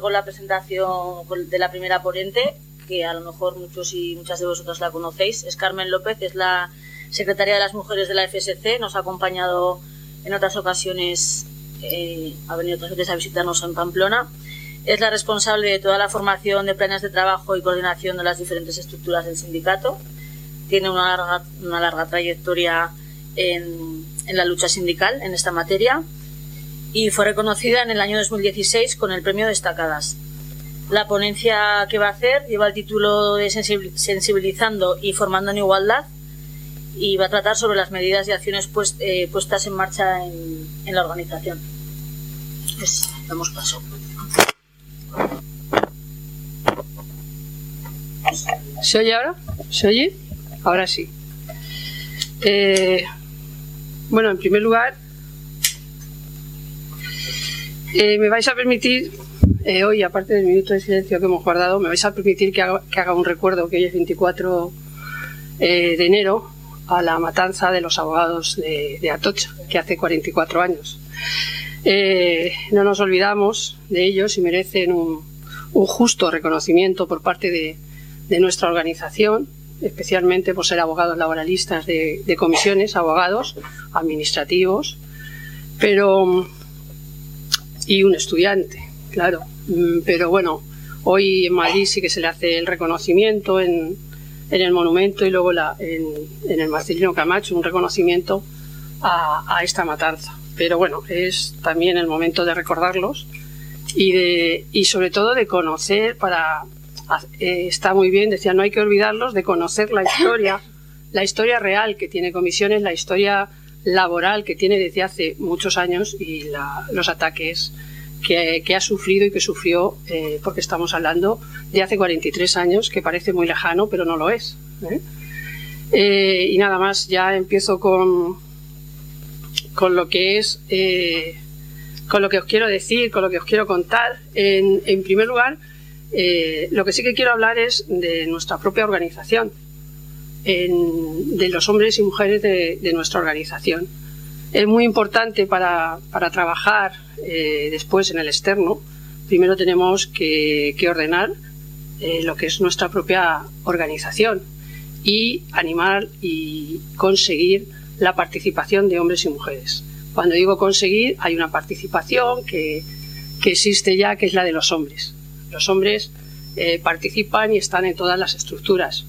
con la presentación de la primera ponente, que a lo mejor muchos y muchas de vosotros la conocéis. Es Carmen López, es la secretaria de las mujeres de la FSC. Nos ha acompañado en otras ocasiones, eh, ha venido otras veces a visitarnos en Pamplona. Es la responsable de toda la formación de planes de trabajo y coordinación de las diferentes estructuras del sindicato. Tiene una larga, una larga trayectoria en, en la lucha sindical en esta materia y fue reconocida en el año 2016 con el premio Destacadas. La ponencia que va a hacer lleva el título de Sensibilizando y formando en igualdad y va a tratar sobre las medidas y acciones eh, puestas en marcha en, la organización. Pues. ¿Se oye ahora? ¿Se oye? Ahora sí. Eh, bueno, en primer lugar, eh, me vais a permitir, eh, hoy, aparte del minuto de silencio que hemos guardado, me vais a permitir que haga, un recuerdo que hoy es 24 eh, de enero a la matanza de los abogados de, Atocha, que hace 44 años. no nos olvidamos de ellos y merecen un, justo reconocimiento por parte de, nuestra organización, especialmente por ser abogados laboralistas de, de comisiones, abogados administrativos, pero y un estudiante, claro. Mm, pero bueno, hoy en Madrid sí que se le hace el reconocimiento en, en el monumento y luego la, en, el Marcelino Camacho, un reconocimiento a, esta matanza. Pero bueno, es también el momento de recordarlos y, de, y sobre todo de conocer para... Eh, está muy bien, decía, no hay que olvidarlos, de conocer la historia, la historia real que tiene comisiones, la historia laboral que tiene desde hace muchos años y los ataques que, ha sufrido y que sufrió, eh, porque estamos hablando de hace 43 años, que parece muy lejano, pero no lo es. ¿eh? Eh, y nada más, ya empiezo con, con lo que es, con lo que os quiero decir, con lo que os quiero contar. En primer lugar, lo que sí que quiero hablar es de nuestra propia organización de los hombres y mujeres de, nuestra organización. Es muy importante para, trabajar eh, después en el externo. Primero tenemos que, ordenar eh, lo que es nuestra propia organización y animar y conseguir la participación de hombres y mujeres. Cuando digo conseguir, hay una participación que, existe ya, que es la de los hombres. Los hombres eh, participan y están en todas las estructuras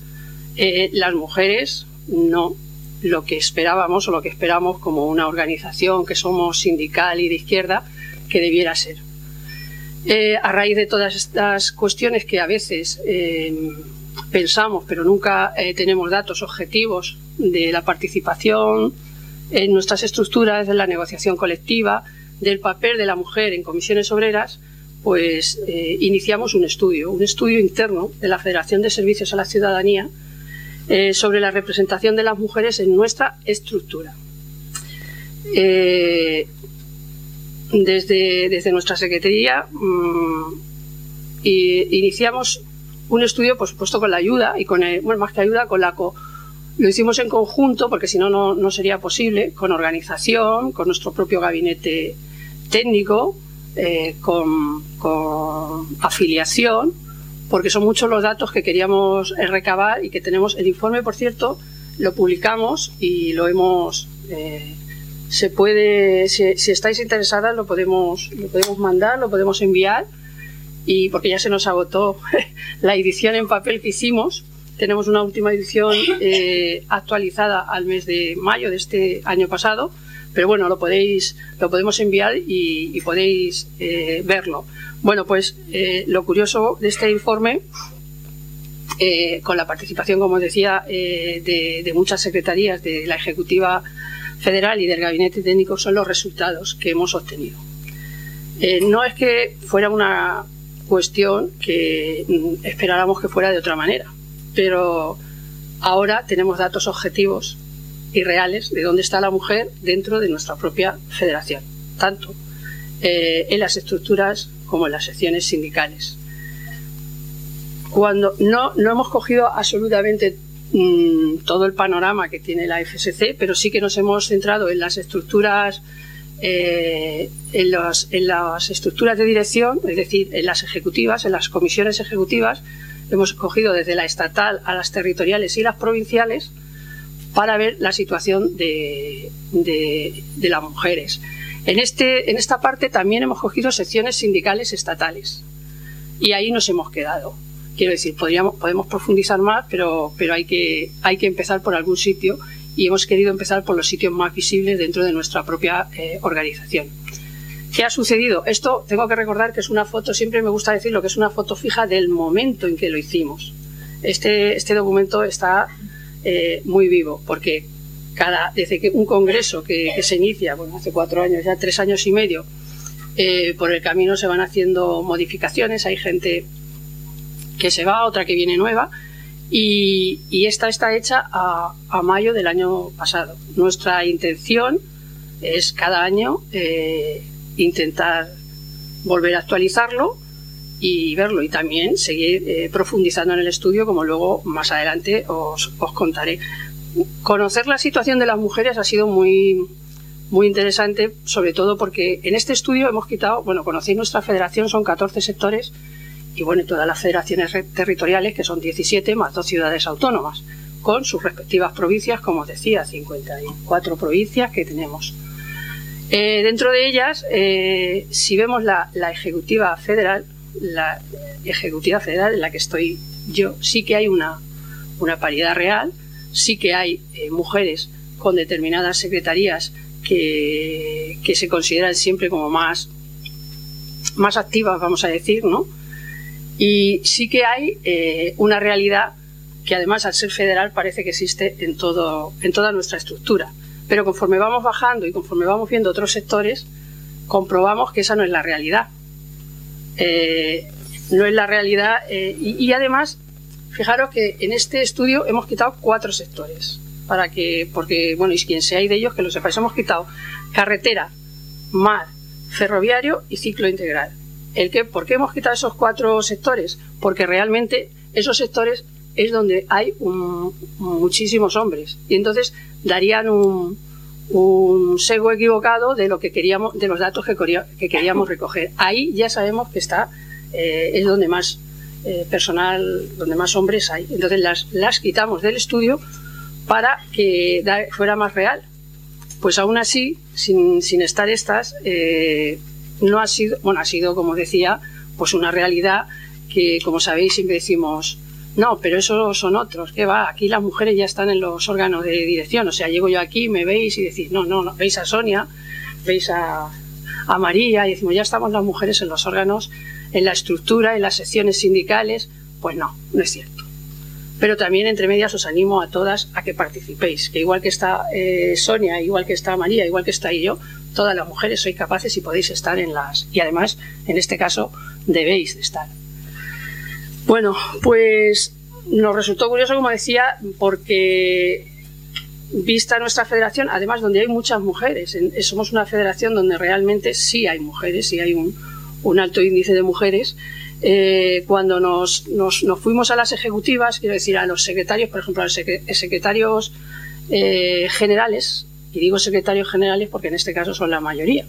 eh, las mujeres no lo que esperábamos o lo que esperamos como una organización que somos sindical y de izquierda que debiera ser. Eh, a raíz de todas estas cuestiones que a veces eh, pensamos pero nunca tenemos datos objetivos de la participación en nuestras estructuras, de la negociación colectiva, del papel de la mujer en comisiones obreras, pues iniciamos un estudio, un estudio interno de la Federación de Servicios a la Ciudadanía, eh, sobre la representación de las mujeres en nuestra estructura. Eh, desde, desde, nuestra Secretaría mm, iniciamos un estudio, por supuesto, con la ayuda y con bueno, más que ayuda, con la lo hicimos en conjunto porque si no, no sería posible, con organización, con nuestro propio gabinete técnico, eh, con afiliación porque son muchos los datos que queríamos eh, recabar y que tenemos. El informe, por cierto, lo publicamos y lo hemos. Eh, se puede, si, estáis interesadas, lo podemos, lo podemos mandar, lo podemos enviar, y porque ya se nos agotó la edición en papel que hicimos. Tenemos una última edición eh, actualizada al mes de mayo de este año pasado, pero bueno, lo podéis, lo podemos enviar y, podéis verlo. Bueno, pues eh, lo curioso de este informe, eh, con la participación, como decía, eh, de, muchas secretarías de la Ejecutiva Federal y del Gabinete Técnico, son los resultados que hemos obtenido. no es que fuera una cuestión que mm, esperáramos que fuera de otra manera, pero ahora tenemos datos objetivos y reales de dónde está la mujer dentro de nuestra propia federación, tanto en las estructuras como en las secciones sindicales. Cuando no, no hemos cogido absolutamente mm, todo el panorama que tiene la FSC, pero sí que nos hemos centrado en las estructuras eh, en, en las estructuras de dirección, es decir, en las ejecutivas, en las comisiones ejecutivas, hemos cogido desde la estatal a las territoriales y las provinciales para ver la situación de, las mujeres. En, este, en esta parte también hemos cogido secciones sindicales estatales y ahí nos hemos quedado. Quiero decir, podríamos, podemos profundizar más, pero, hay, que, empezar por algún sitio y hemos querido empezar por los sitios más visibles dentro de nuestra propia eh, organización. ¿Qué ha sucedido? Esto tengo que recordar que es una foto, siempre me gusta decirlo, que es una foto fija del momento en que lo hicimos. Este, este documento está eh, muy vivo, porque cada, desde que un congreso que, se inicia, bueno, hace cuatro años, ya tres años y medio, eh, por el camino se van haciendo modificaciones, hay gente que se va, otra que viene nueva, y, esta está hecha a, mayo del año pasado. Nuestra intención es cada año eh, intentar volver a actualizarlo y verlo y también seguir eh, profundizando en el estudio como luego más adelante os, os, contaré. Conocer la situación de las mujeres ha sido muy, muy interesante, sobre todo porque en este estudio hemos quitado, bueno, conocéis nuestra federación, son 14 sectores y bueno, todas las federaciones territoriales, que son 17 más dos ciudades autónomas, con sus respectivas provincias, como os decía, 54 provincias que tenemos. Eh, dentro de ellas, eh, si vemos la, ejecutiva federal, la ejecutiva federal en la que estoy yo, sí que hay una, una paridad real, sí que hay eh, mujeres con determinadas secretarías que, que, se consideran siempre como más, más activas, vamos a decir, ¿no? Y sí que hay una realidad que además al ser federal parece que existe en, todo, en toda nuestra estructura. Pero conforme vamos bajando y conforme vamos viendo otros sectores, comprobamos que esa no es la realidad. Eh, no es la realidad. Eh, y, además, fijaros que en este estudio hemos quitado cuatro sectores. Para que, porque, bueno, y quien sea de ellos, que lo sepáis, hemos quitado carretera, mar, ferroviario y ciclo integral. ¿El qué? ¿Por qué hemos quitado esos cuatro sectores? Porque realmente esos sectores es donde hay muchísimos hombres. Y entonces darían un, un sego equivocado de lo que queríamos, de los datos que, que queríamos recoger. Ahí ya sabemos que está, eh, es donde más eh, personal, donde más hombres hay. Entonces las, las quitamos del estudio para que fuera más real. Pues aún así, sin, sin estar estas, eh, no ha sido, bueno, ha sido, como decía, pues una realidad que, como sabéis, siempre decimos, no, pero esos son otros. ¿Qué va? Aquí las mujeres ya están en los órganos de dirección. O sea, llego yo aquí, me veis y decís, no, no, no. Veis a Sonia, veis a, a María y decimos, ya estamos las mujeres en los órganos, en la estructura, en las secciones sindicales. Pues no, no es cierto. Pero también entre medias os animo a todas a que participéis, que igual que está eh, Sonia, igual que está María, igual que está yo, todas las mujeres sois capaces y podéis estar en las... Y además, en este caso, debéis de estar. Bueno, pues nos resultó curioso, como decía, porque vista nuestra federación, además donde hay muchas mujeres, somos una federación donde realmente sí hay mujeres, sí hay un, alto índice de mujeres. Eh, cuando nos, fuimos a las ejecutivas, quiero decir, a los secretarios, por ejemplo, a los secretarios eh, generales, y digo secretarios generales porque en este caso son la mayoría,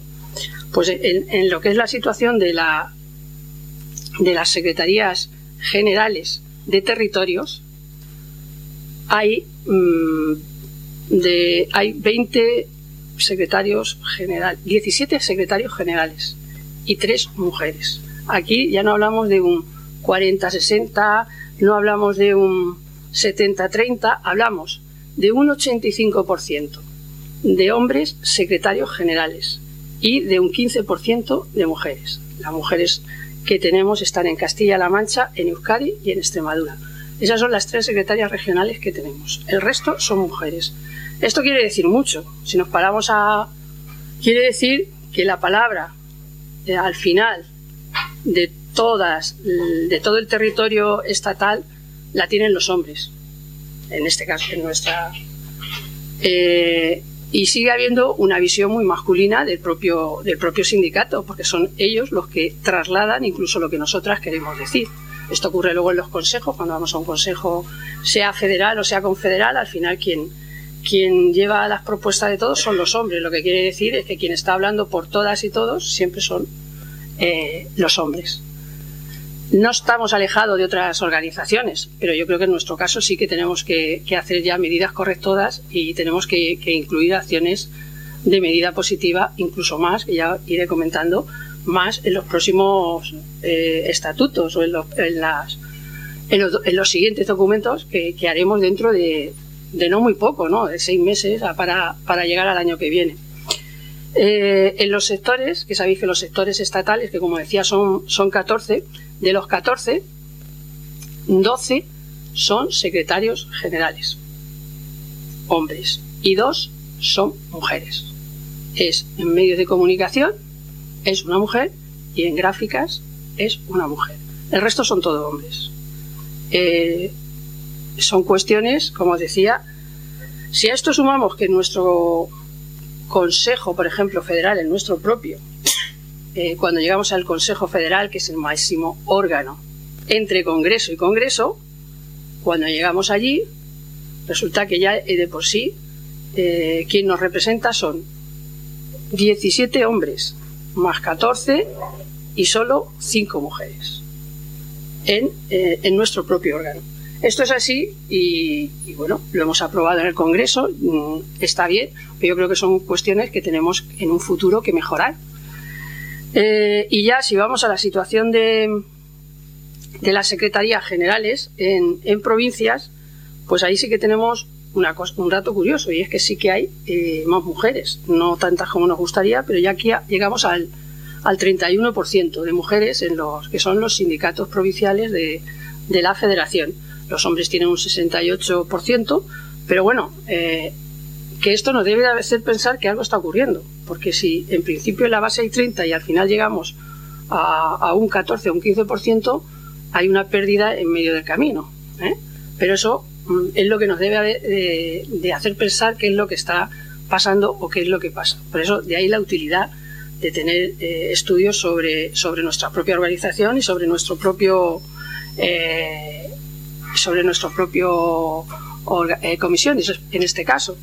pues en, en lo que es la situación de, la, de las secretarías generales de territorios, hay, mm, de, hay 20 secretarios generales, 17 secretarios generales y 3 mujeres. Aquí ya no hablamos de un 40-60, no hablamos de un 70-30, hablamos de un 85% de hombres secretarios generales y de un 15% de mujeres. Las mujeres que tenemos están en Castilla-La Mancha, en Euskadi y en Extremadura. Esas son las tres secretarias regionales que tenemos. El resto son mujeres. Esto quiere decir mucho. Si nos paramos a... Quiere decir que la palabra eh, al final de todas, de todo el territorio estatal, la tienen los hombres. En este caso, en nuestra... Eh, y sigue habiendo una visión muy masculina del propio, del propio sindicato, porque son ellos los que trasladan incluso lo que nosotras queremos decir. Esto ocurre luego en los consejos, cuando vamos a un consejo, sea federal o sea confederal, al final quien, quien lleva las propuestas de todos son los hombres. Lo que quiere decir es que quien está hablando por todas y todos siempre son eh, los hombres. No estamos alejados de otras organizaciones, pero yo creo que en nuestro caso sí que tenemos que, hacer ya medidas correctoras y tenemos que, incluir acciones de medida positiva, incluso más, que ya iré comentando, más en los próximos eh, estatutos o en, las, en, los, siguientes documentos que, haremos dentro de, no muy poco, ¿no? de seis meses para, para llegar al año que viene. Eh, en los sectores, que sabéis que los sectores estatales, que como decía son, son 14, de los 14, 12 son secretarios generales, hombres, y dos son mujeres. Es en medios de comunicación, es una mujer, y en gráficas es una mujer. El resto son todos hombres. Eh, son cuestiones, como os decía, si a esto sumamos que nuestro Consejo, por ejemplo, federal, el nuestro propio, eh, cuando llegamos al Consejo Federal, que es el máximo órgano entre Congreso y Congreso, cuando llegamos allí, resulta que ya de por sí eh, quien nos representa son 17 hombres más 14 y solo 5 mujeres en, eh, en nuestro propio órgano. Esto es así y, bueno, lo hemos aprobado en el Congreso, mm, está bien, pero yo creo que son cuestiones que tenemos en un futuro que mejorar. Eh, y ya si vamos a la situación de, de las secretarías generales en, provincias, pues ahí sí que tenemos un dato curioso y es que sí que hay eh, más mujeres, no tantas como nos gustaría, pero ya aquí llegamos al, al 31% de mujeres en los que son los sindicatos provinciales de la federación los hombres tienen un 68%, pero bueno, eh, que esto nos debe de hacer pensar que algo está ocurriendo, porque si en principio en la base hay 30 y al final llegamos a, un 14 o un 15%, hay una pérdida en medio del camino. ¿eh? Pero eso mm, es lo que nos debe de, hacer pensar qué es lo que está pasando o qué es lo que pasa. Por eso de ahí la utilidad de tener eh, estudios sobre, sobre nuestra propia organización y sobre nuestro propio sobre nuestro propio eh, comisión, en este caso.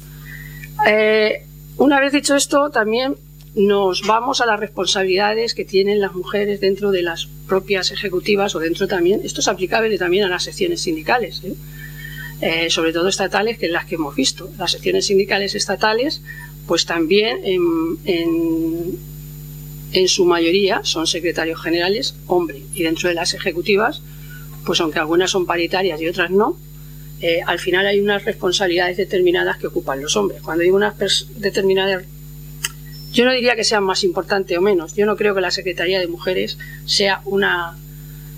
Eh, una vez dicho esto, también nos vamos a las responsabilidades que tienen las mujeres dentro de las propias ejecutivas o dentro también, esto es aplicable también a las secciones sindicales, ¿eh? sobre todo estatales, que es las que hemos visto. Las secciones sindicales estatales, pues también en, en su mayoría son secretarios generales hombre y dentro de las ejecutivas pues aunque algunas son paritarias y otras no, eh, al final hay unas responsabilidades determinadas que ocupan los hombres. Cuando hay unas determinadas, yo no diría que sean más importantes o menos. Yo no creo que la Secretaría de Mujeres sea una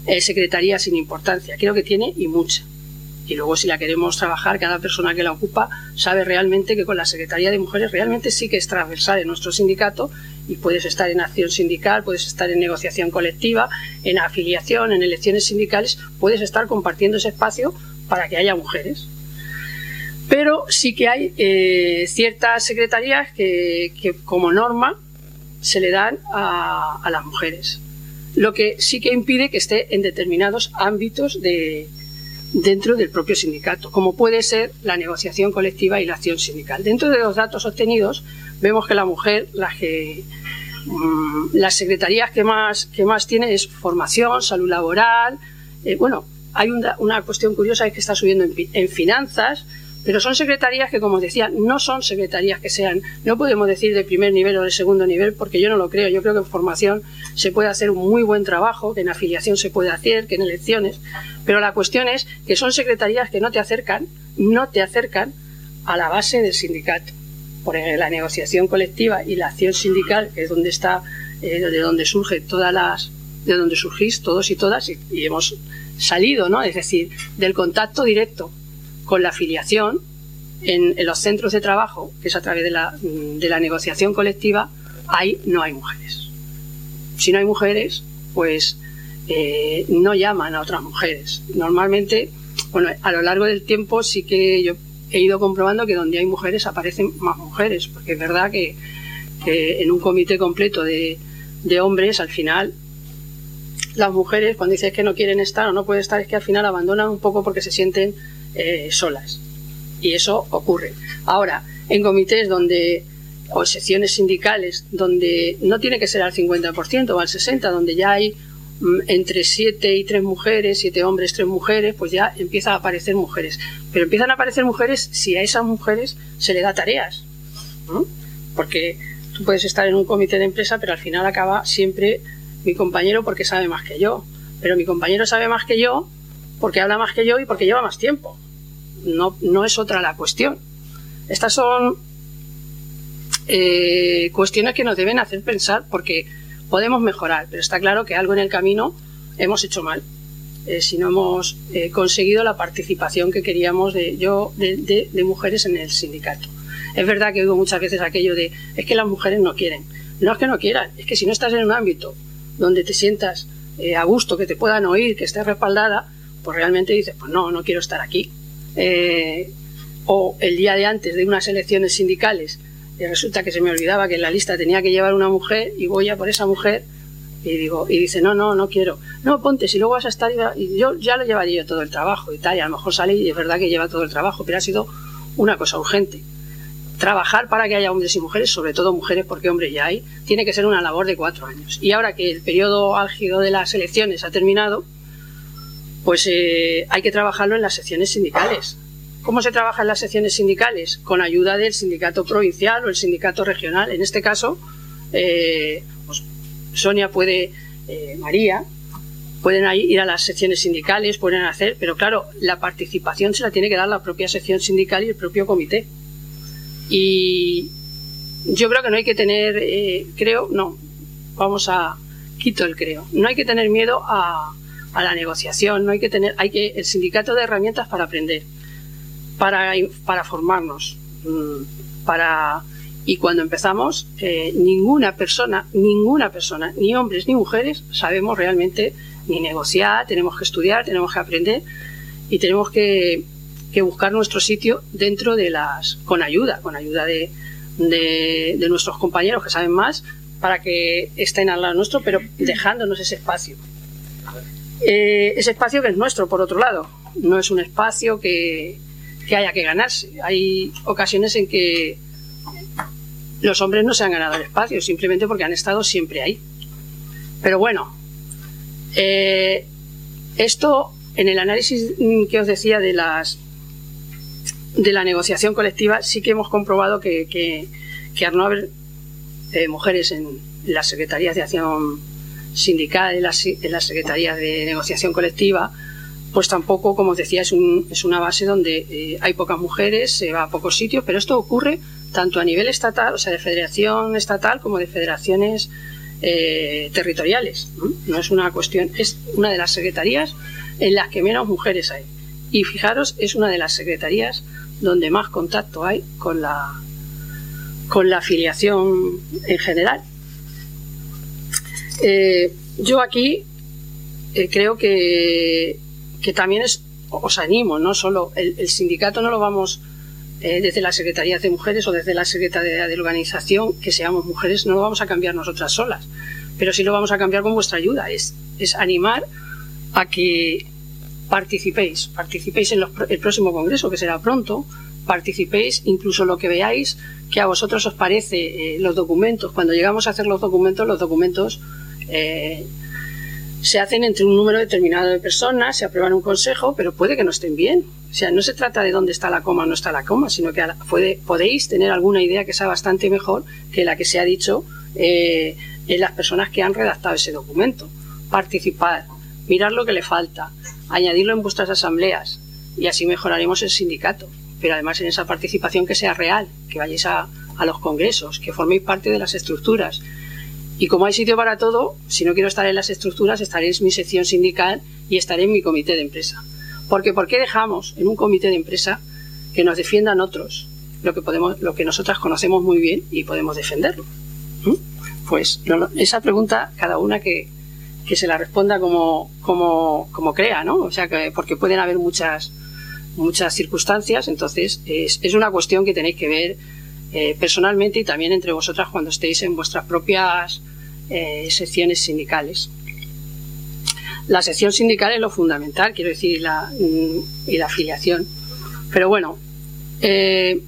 eh, secretaría sin importancia. Creo que tiene y mucha. Y luego si la queremos trabajar, cada persona que la ocupa sabe realmente que con la Secretaría de Mujeres realmente sí que es transversal en nuestro sindicato y puedes estar en acción sindical, puedes estar en negociación colectiva, en afiliación, en elecciones sindicales, puedes estar compartiendo ese espacio para que haya mujeres. Pero sí que hay eh, ciertas secretarías que, como norma se le dan a, a las mujeres, lo que sí que impide que esté en determinados ámbitos de, dentro del propio sindicato, como puede ser la negociación colectiva y la acción sindical. Dentro de los datos obtenidos vemos que la mujer, las que mm, las secretarías que más, que más tiene es formación, salud laboral, eh, bueno, hay una, una, cuestión curiosa es que está subiendo en, en finanzas, pero son secretarías que, como os decía, no son secretarías que sean, no podemos decir de primer nivel o de segundo nivel, porque yo no lo creo. Yo creo que en formación se puede hacer un muy buen trabajo, que en afiliación se puede hacer, que en elecciones, pero la cuestión es que son secretarías que no te acercan, no te acercan a la base del sindicato. Por la negociación colectiva y la acción sindical, que es donde está, eh, de donde surge todas las, de donde surgís todos y todas, y, y hemos salido, ¿no? Es decir, del contacto directo con la afiliación en, los centros de trabajo, que es a través de la, de la negociación colectiva, ahí no hay mujeres. Si no hay mujeres, pues eh, no llaman a otras mujeres. Normalmente, bueno, a lo largo del tiempo sí que yo he ido comprobando que donde hay mujeres aparecen más mujeres, porque es verdad que, en un comité completo de, de, hombres, al final, las mujeres, cuando dices que no quieren estar o no pueden estar, es que al final abandonan un poco porque se sienten eh, solas. Y eso ocurre. Ahora, en comités donde o secciones sindicales donde no tiene que ser al 50% o al 60%, donde ya hay mm, entre 7 y 3 mujeres, 7 hombres, 3 mujeres, pues ya empiezan a aparecer mujeres. Pero empiezan a aparecer mujeres si a esas mujeres se le da tareas. Porque tú puedes estar en un comité de empresa, pero al final acaba siempre mi compañero porque sabe más que yo. Pero mi compañero sabe más que yo porque habla más que yo y porque lleva más tiempo. No, no es otra la cuestión. Estas son eh, cuestiones que nos deben hacer pensar porque podemos mejorar, pero está claro que algo en el camino hemos hecho mal. Eh, si no hemos eh, conseguido la participación que queríamos de, yo, de, mujeres en el sindicato. Es verdad que oigo muchas veces aquello de es que las mujeres no quieren. No es que no quieran, es que si no estás en un ámbito donde te sientas a gusto, que te puedan oír, que estés respaldada, pues realmente dices, pues no, no quiero estar aquí. O el día de antes de unas elecciones sindicales y resulta que se me olvidaba que en la lista tenía que llevar una mujer y voy a por esa mujer y digo y dice no no no quiero. No ponte si luego vas a estar y yo ya lo llevaría yo todo el trabajo y tal y a lo mejor sale y es verdad que lleva todo el trabajo pero ha sido una cosa urgente. Trabajar para que haya hombres y mujeres sobre todo mujeres porque hombres ya hay tiene que ser una labor de cuatro años. Y ahora que el periodo álgido de las elecciones ha terminado pues eh, hay que trabajarlo en las secciones sindicales ¿Cómo se trabaja en las secciones sindicales? Con ayuda del sindicato provincial o el sindicato regional. En este caso, eh, pues Sonia puede, eh, María, pueden ir a las secciones sindicales, pueden hacer, pero claro, la participación se la tiene que dar la propia sección sindical y el propio comité. Y yo creo que no hay que tener, eh, creo, no, vamos a, quito el creo, no hay que tener miedo a, a la negociación, no hay que tener, hay que, el sindicato de herramientas para aprender para, para formarnos. Mm, para, y cuando empezamos, eh, ninguna persona, ninguna persona, ni hombres ni mujeres, sabemos realmente ni negociar, tenemos que estudiar, tenemos que aprender y tenemos que, que buscar nuestro sitio dentro de las, con ayuda, con ayuda de, de, de, nuestros compañeros que saben más, para que estén al lado nuestro, pero dejándonos ese espacio. Eh, ese espacio que es nuestro, por otro lado, no es un espacio que, que haya que ganarse. Hay ocasiones en que los hombres no se han ganado el espacio, simplemente porque han estado siempre ahí. Pero bueno, eh, esto en el análisis que os decía de las de la negociación colectiva sí que hemos comprobado que, que, al no haber eh, mujeres en las secretarías de acción sindical, en las secretarías de negociación colectiva, pues tampoco, como os decía, es, es una base donde eh, hay pocas mujeres, se va a pocos sitios, pero esto ocurre tanto a nivel estatal, o sea, de federación estatal, como de federaciones eh, territoriales. ¿no? es una cuestión, es una de las secretarías en las que menos mujeres hay. Y fijaros, es una de las secretarías donde más contacto hay la, con la afiliación en general. Eh, yo aquí creo que que también es, os animo, no solo el, sindicato no lo vamos eh, desde la Secretaría de Mujeres o desde la Secretaría de Organización, que seamos mujeres, no lo vamos a cambiar nosotras solas, pero sí lo vamos a cambiar con vuestra ayuda, es, es animar a que participéis, participéis en el próximo congreso, que será pronto, participéis, incluso lo que veáis que a vosotros os parece eh, los documentos, cuando llegamos a hacer los documentos, los documentos eh, se hacen entre un número determinado de personas, se aprueban un consejo, pero puede que no estén bien. O sea, no se trata de dónde está la coma o no está la coma, sino que puede, podéis tener alguna idea que sea bastante mejor que la que se ha dicho eh, en las personas que han redactado ese documento. Participar, mirar lo que le falta, añadirlo en vuestras asambleas y así mejoraremos el sindicato. Pero además en esa participación que sea real, que vayáis a, a los congresos, que forméis parte de las estructuras, y como hay sitio para todo, si no quiero estar en las estructuras, estaré en mi sección sindical y estaré en mi comité de empresa. Porque ¿por qué dejamos en un comité de empresa que nos defiendan otros lo que podemos, lo que nosotras conocemos muy bien y podemos defenderlo? ¿Mm? Pues esa pregunta, cada una que, que se la responda como, como, como, crea, ¿no? O sea, que, porque pueden haber muchas, muchas circunstancias, entonces es, una cuestión que tenéis que ver eh, personalmente y también entre vosotras cuando estéis en vuestras propias eh, secciones sindicales. La sección sindical es lo fundamental, quiero decir, la, mm, y la afiliación. Pero bueno, Eh,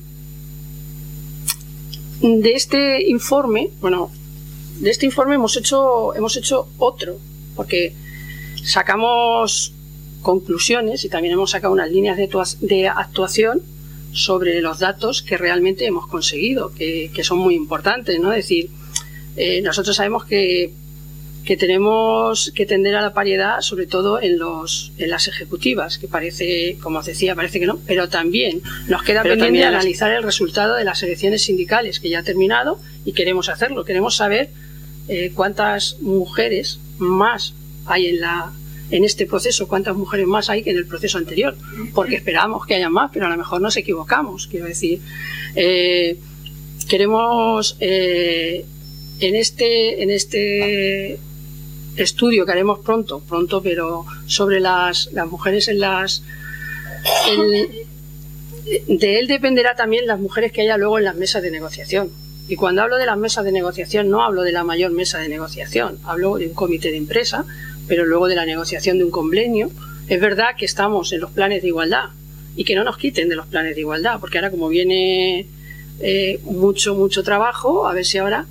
de este informe, bueno, de este informe hemos hecho, hemos hecho otro, porque sacamos conclusiones y también hemos sacado unas líneas de, actuación sobre los datos que realmente hemos conseguido, que, son muy importantes, ¿no? Es decir, eh, nosotros sabemos que, que, tenemos que tender a la paridad, sobre todo en, los, en las ejecutivas, que parece, como os decía, parece que no, pero también nos queda pendiente analizar el resultado de las elecciones sindicales, que ya ha terminado y queremos hacerlo. Queremos saber eh, cuántas mujeres más hay en la en este proceso, cuántas mujeres más hay que en el proceso anterior, porque esperamos que haya más, pero a lo mejor nos equivocamos, quiero decir. Eh, queremos eh, en este en este estudio que haremos pronto, pronto, pero sobre las, las mujeres en las de él dependerá también las mujeres que haya luego en las mesas de negociación y cuando hablo de las mesas de negociación, no hablo de la mayor mesa de negociación, hablo de un comité de empresa, pero luego de la negociación de un convenio. Es verdad que estamos en los planes de igualdad y que no nos quiten de los planes de igualdad, porque ahora como viene eh, mucho, mucho trabajo, a ver si ahora...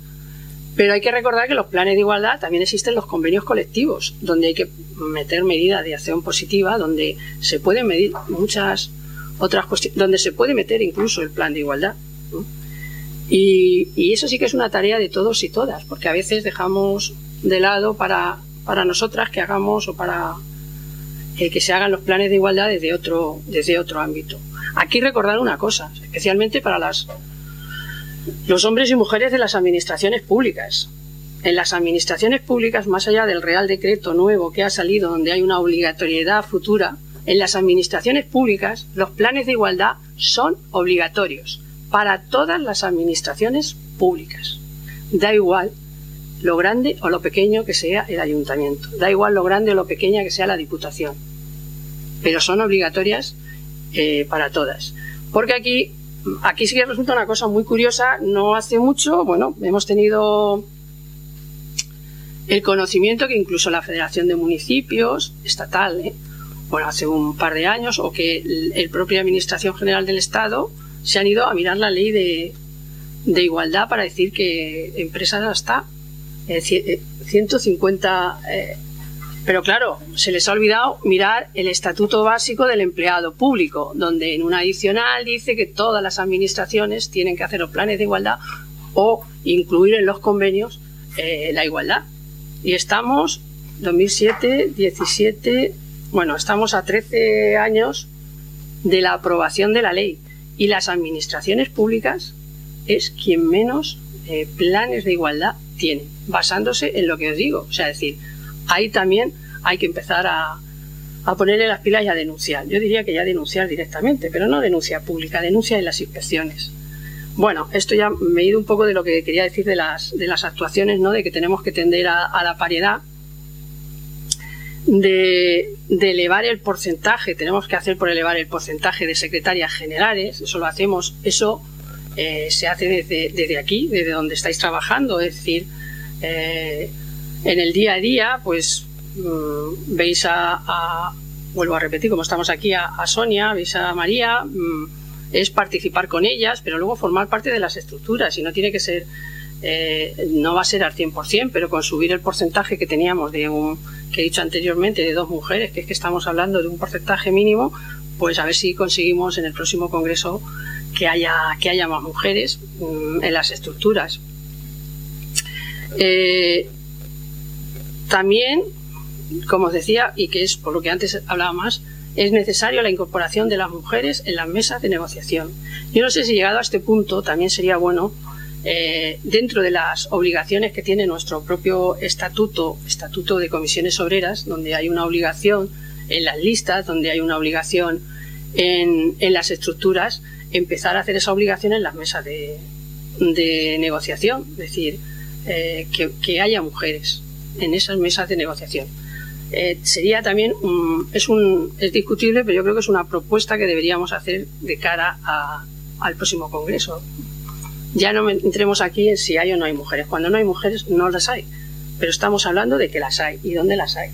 Pero hay que recordar que los planes de igualdad también existen los convenios colectivos, donde hay que meter medidas de acción positiva, donde se pueden medir muchas otras cuestiones, donde se puede meter incluso el plan de igualdad. Y, eso sí que es una tarea de todos y todas, porque a veces dejamos de lado para, para nosotras que hagamos o para que se hagan los planes de igualdad desde otro, desde otro ámbito. Aquí recordar una cosa, especialmente para las, los hombres y mujeres de las administraciones públicas. En las administraciones públicas, más allá del Real Decreto nuevo que ha salido, donde hay una obligatoriedad futura, en las administraciones públicas los planes de igualdad son obligatorios para todas las administraciones públicas. Da igual lo grande o lo pequeño que sea el ayuntamiento, da igual lo grande o lo pequeña que sea la diputación, pero son obligatorias eh, para todas. Porque aquí, aquí sí que resulta una cosa muy curiosa, no hace mucho, bueno, hemos tenido el conocimiento que incluso la Federación de Municipios Estatal, eh, bueno, hace un par de años, o que el, propia Administración General del Estado, se han ido a mirar la ley de, de igualdad para decir que empresas hasta 150... Eh, eh, pero claro, se les ha olvidado mirar el estatuto básico del empleado público, donde en un adicional dice que todas las administraciones tienen que hacer los planes de igualdad o incluir en los convenios eh, la igualdad. Y estamos, 2007, 17, bueno, estamos a 13 años de la aprobación de la ley y las administraciones públicas es quien menos eh, planes de igualdad tiene, basándose en lo que os digo. O sea, decir, ahí también hay que empezar a, a ponerle las pilas y a denunciar. Yo diría que ya denunciar directamente, pero no denuncia pública, denuncia en las inspecciones. Bueno, esto ya me he ido un poco de lo que quería decir de las, de las actuaciones, ¿no? de que tenemos que tender a, la paridad de, elevar el porcentaje, tenemos que hacer por elevar el porcentaje de secretarias generales, eso lo hacemos, eso eh, se hace desde, aquí, desde donde estáis trabajando, es decir, eh, en el día a día, pues mm, veis a, vuelvo a repetir, como estamos aquí, a, Sonia, veis a María, mm, es participar con ellas, pero luego formar parte de las estructuras y no tiene que ser eh, no va a ser al 100%, pero con subir el porcentaje que teníamos de un, que he dicho anteriormente, de dos mujeres, que es que estamos hablando de un porcentaje mínimo, pues a ver si conseguimos en el próximo congreso que haya, que haya más mujeres mm, en las estructuras. Eh, también, como os decía, y que es por lo que antes hablaba más, es necesario la incorporación de las mujeres en las mesas de negociación. Yo no sé si llegado a este punto también sería bueno eh, dentro de las obligaciones que tiene nuestro propio estatuto, estatuto de comisiones obreras, donde hay una obligación en las listas, donde hay una obligación en, las estructuras, empezar a hacer esa obligación en las mesas de, negociación, es decir, eh, que, haya mujeres en esas mesas de negociación. Eh, sería también, es, un, es discutible, pero yo creo que es una propuesta que deberíamos hacer de cara al próximo Congreso ya no entremos aquí en si hay o no hay mujeres. Cuando no hay mujeres, no las hay. Pero estamos hablando de que las hay y dónde las hay.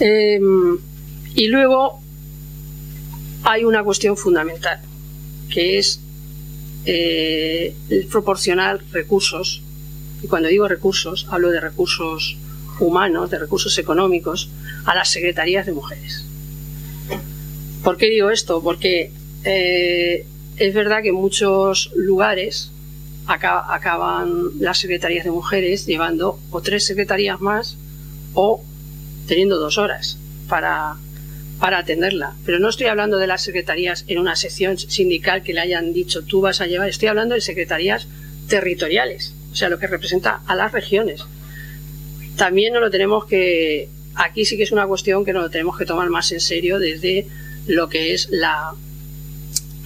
Em, y luego hay una cuestión fundamental, que es eh, proporcionar recursos, y cuando digo recursos, hablo de recursos humanos, de recursos económicos, a las secretarías de mujeres. ¿Por qué digo esto? Porque eh, es verdad que en muchos lugares acaban las secretarías de mujeres llevando o tres secretarías más o teniendo dos horas para, para atenderla. Pero no estoy hablando de las secretarías en una sección sindical que le hayan dicho tú vas a llevar, estoy hablando de secretarías territoriales, o sea, lo que representa a las regiones. También no lo tenemos que, aquí sí que es una cuestión que nos lo tenemos que tomar más en serio desde lo que es la,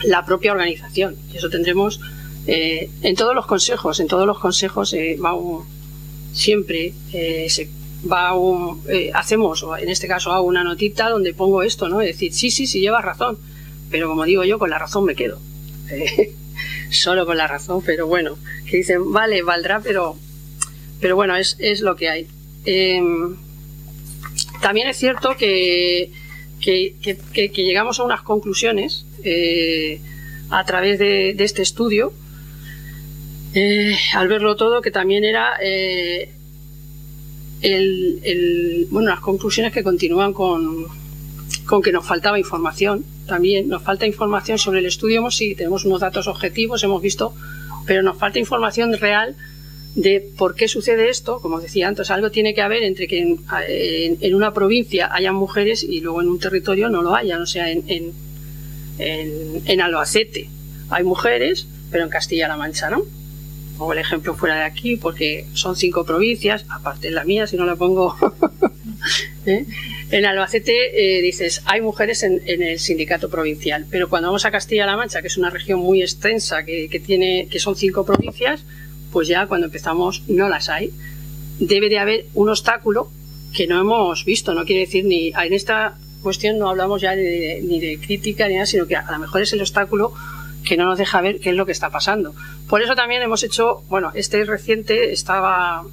la propia organización. Y eso tendremos eh, en todos los consejos, en todos los consejos eh, va siempre eh, se va un, hacemos, en este caso hago una notita donde pongo esto, ¿no? Es decir, sí, sí, sí, llevas razón, pero como digo yo, con la razón me quedo. solo con la razón, pero bueno, que dicen, vale, valdrá, pero, pero bueno, es, es lo que hay. Em, también es cierto que, que, llegamos a unas conclusiones a través de, este estudio eh, al verlo todo, que también era el, bueno, las conclusiones que continúan con, con que nos faltaba información. También nos falta información sobre el estudio. Sí, tenemos unos datos objetivos, hemos visto, pero nos falta información real de por qué sucede esto. Como decía antes, algo tiene que haber entre que en, una provincia hayan mujeres y luego en un territorio no lo hayan. O sea, en, en, en Albacete hay mujeres, pero en Castilla-La Mancha no pongo el ejemplo fuera de aquí porque son cinco provincias, aparte de la mía, si no la pongo. ¿eh? En Albacete eh, dices, hay mujeres en, el sindicato provincial, pero cuando vamos a Castilla-La Mancha, que es una región muy extensa, que, tiene, que son cinco provincias, pues ya cuando empezamos no las hay. Debe de haber un obstáculo que no hemos visto, no quiere decir ni en esta cuestión no hablamos ya ni de crítica ni nada, sino que a lo mejor es el obstáculo que no nos deja ver qué es lo que está pasando. Por eso también hemos hecho, bueno, este reciente estaba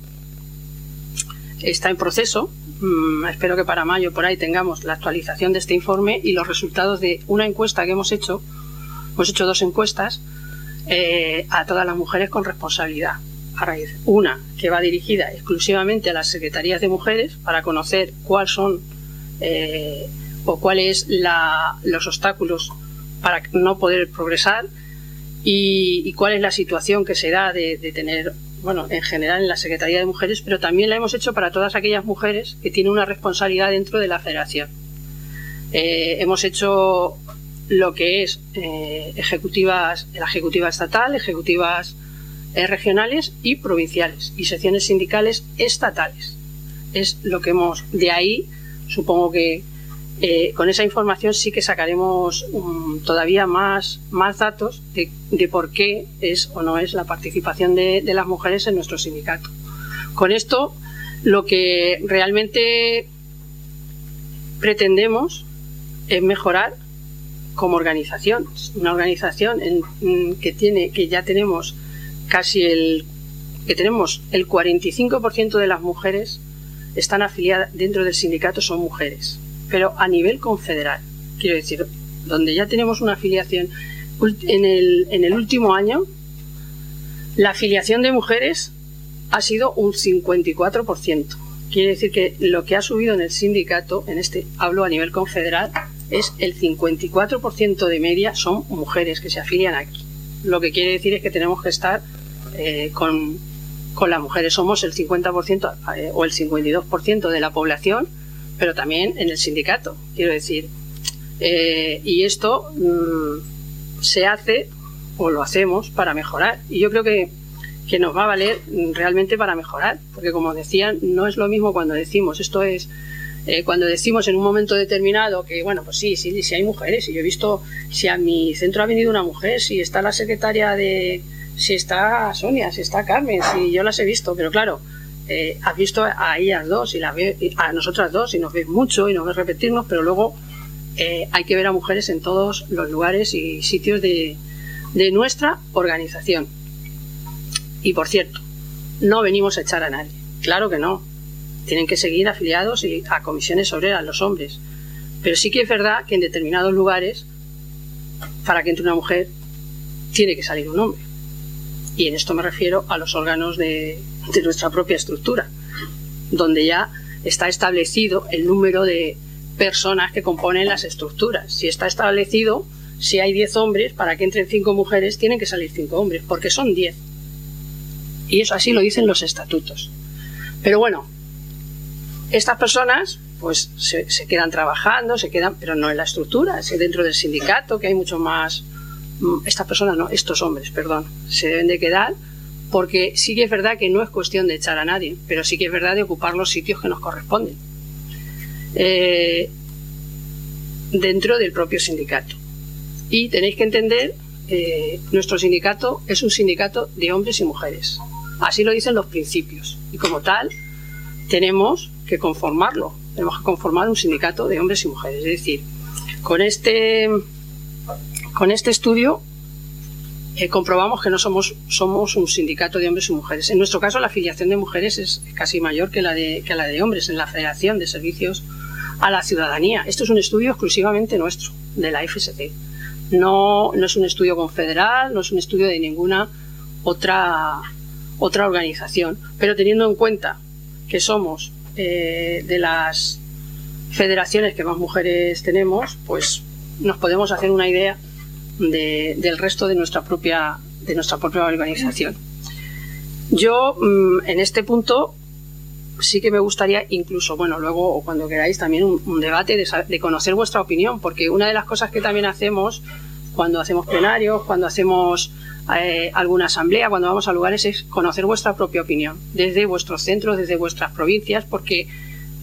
está en proceso. Mm, espero que para mayo por ahí tengamos la actualización de este informe y los resultados de una encuesta que hemos hecho. Hemos hecho dos encuestas eh, a todas las mujeres con responsabilidad. A raíz, una que va dirigida exclusivamente a las secretarías de mujeres para conocer cuáles son eh, o cuáles los obstáculos para no poder progresar y, cuál es la situación que se da de, tener, bueno, en general en la Secretaría de Mujeres, pero también la hemos hecho para todas aquellas mujeres que tienen una responsabilidad dentro de la federación. Eh, hemos hecho lo que es eh, ejecutivas, la ejecutiva estatal, ejecutivas eh, regionales y provinciales y secciones sindicales estatales. Es lo que hemos, de ahí supongo que eh, con esa información sí que sacaremos um, todavía más, datos de, por qué es o no es la participación de, las mujeres en nuestro sindicato. Con esto, lo que realmente pretendemos es mejorar como organización. Una organización que tiene, que ya tenemos casi el, que tenemos el 45% de las mujeres están afiliadas dentro del sindicato son mujeres pero a nivel confederal. Quiero decir, donde ya tenemos una afiliación. En el, en el último año, la afiliación de mujeres ha sido un 54%. Quiere decir que lo que ha subido en el sindicato, en este hablo a nivel confederal, es el 54% de media son mujeres que se afilian aquí. Lo que quiere decir es que tenemos que estar eh, con, con las mujeres. Somos el 50% eh, o el 52% de la población pero también en el sindicato, quiero decir. Eh, y esto mm, se hace o lo hacemos para mejorar. Y yo creo que, que, nos va a valer realmente para mejorar, porque como decían, no es lo mismo cuando decimos, esto es eh, cuando decimos en un momento determinado que, bueno, pues sí, sí, sí hay mujeres, y yo he visto, si a mi centro ha venido una mujer, si está la secretaria de, si está Sonia, si está Carmen, si yo las he visto, pero claro, eh, has visto a ellas dos y la a nosotras dos y nos ves mucho y nos ves repetirnos, pero luego eh, hay que ver a mujeres en todos los lugares y sitios de, nuestra organización. Y por cierto, no venimos a echar a nadie, claro que no. Tienen que seguir afiliados y a comisiones obreras los hombres. Pero sí que es verdad que en determinados lugares, para que entre una mujer, tiene que salir un hombre. Y en esto me refiero a los órganos de, de nuestra propia estructura, donde ya está establecido el número de personas que componen las estructuras. Si está establecido, si hay 10 hombres, para que entren 5 mujeres, tienen que salir 5 hombres, porque son 10. Y eso así lo dicen los estatutos. Pero bueno, estas personas pues se, quedan trabajando, se quedan, pero no en la estructura, es dentro del sindicato, que hay mucho más... Mm, estas personas no, estos hombres, perdón, se deben de quedar porque sí que es verdad que no es cuestión de echar a nadie, pero sí que es verdad de ocupar los sitios que nos corresponden eh, dentro del propio sindicato. Y tenéis que entender, eh, nuestro sindicato es un sindicato de hombres y mujeres. Así lo dicen los principios. Y como tal, tenemos que conformarlo. Tenemos que conformar un sindicato de hombres y mujeres. Es decir, con este, con este estudio eh, comprobamos que no somos, somos un sindicato de hombres y mujeres. En nuestro caso, la afiliación de mujeres es casi mayor que la de, que la de hombres en la Federación de Servicios a la Ciudadanía. Esto es un estudio exclusivamente nuestro, de la FSC. No, no es un estudio confederal, no es un estudio de ninguna otra, otra organización. Pero teniendo en cuenta que somos eh, de las federaciones que más mujeres tenemos, pues nos podemos hacer una idea del resto de nuestra propia, de nuestra propia organización. Yo, mm, en este punto, sí que me gustaría incluso, bueno, luego o cuando queráis también un, debate de, conocer vuestra opinión, porque una de las cosas que también hacemos cuando hacemos plenarios, cuando hacemos eh, alguna asamblea, cuando vamos a lugares, es conocer vuestra propia opinión, desde vuestros centros, desde vuestras provincias, porque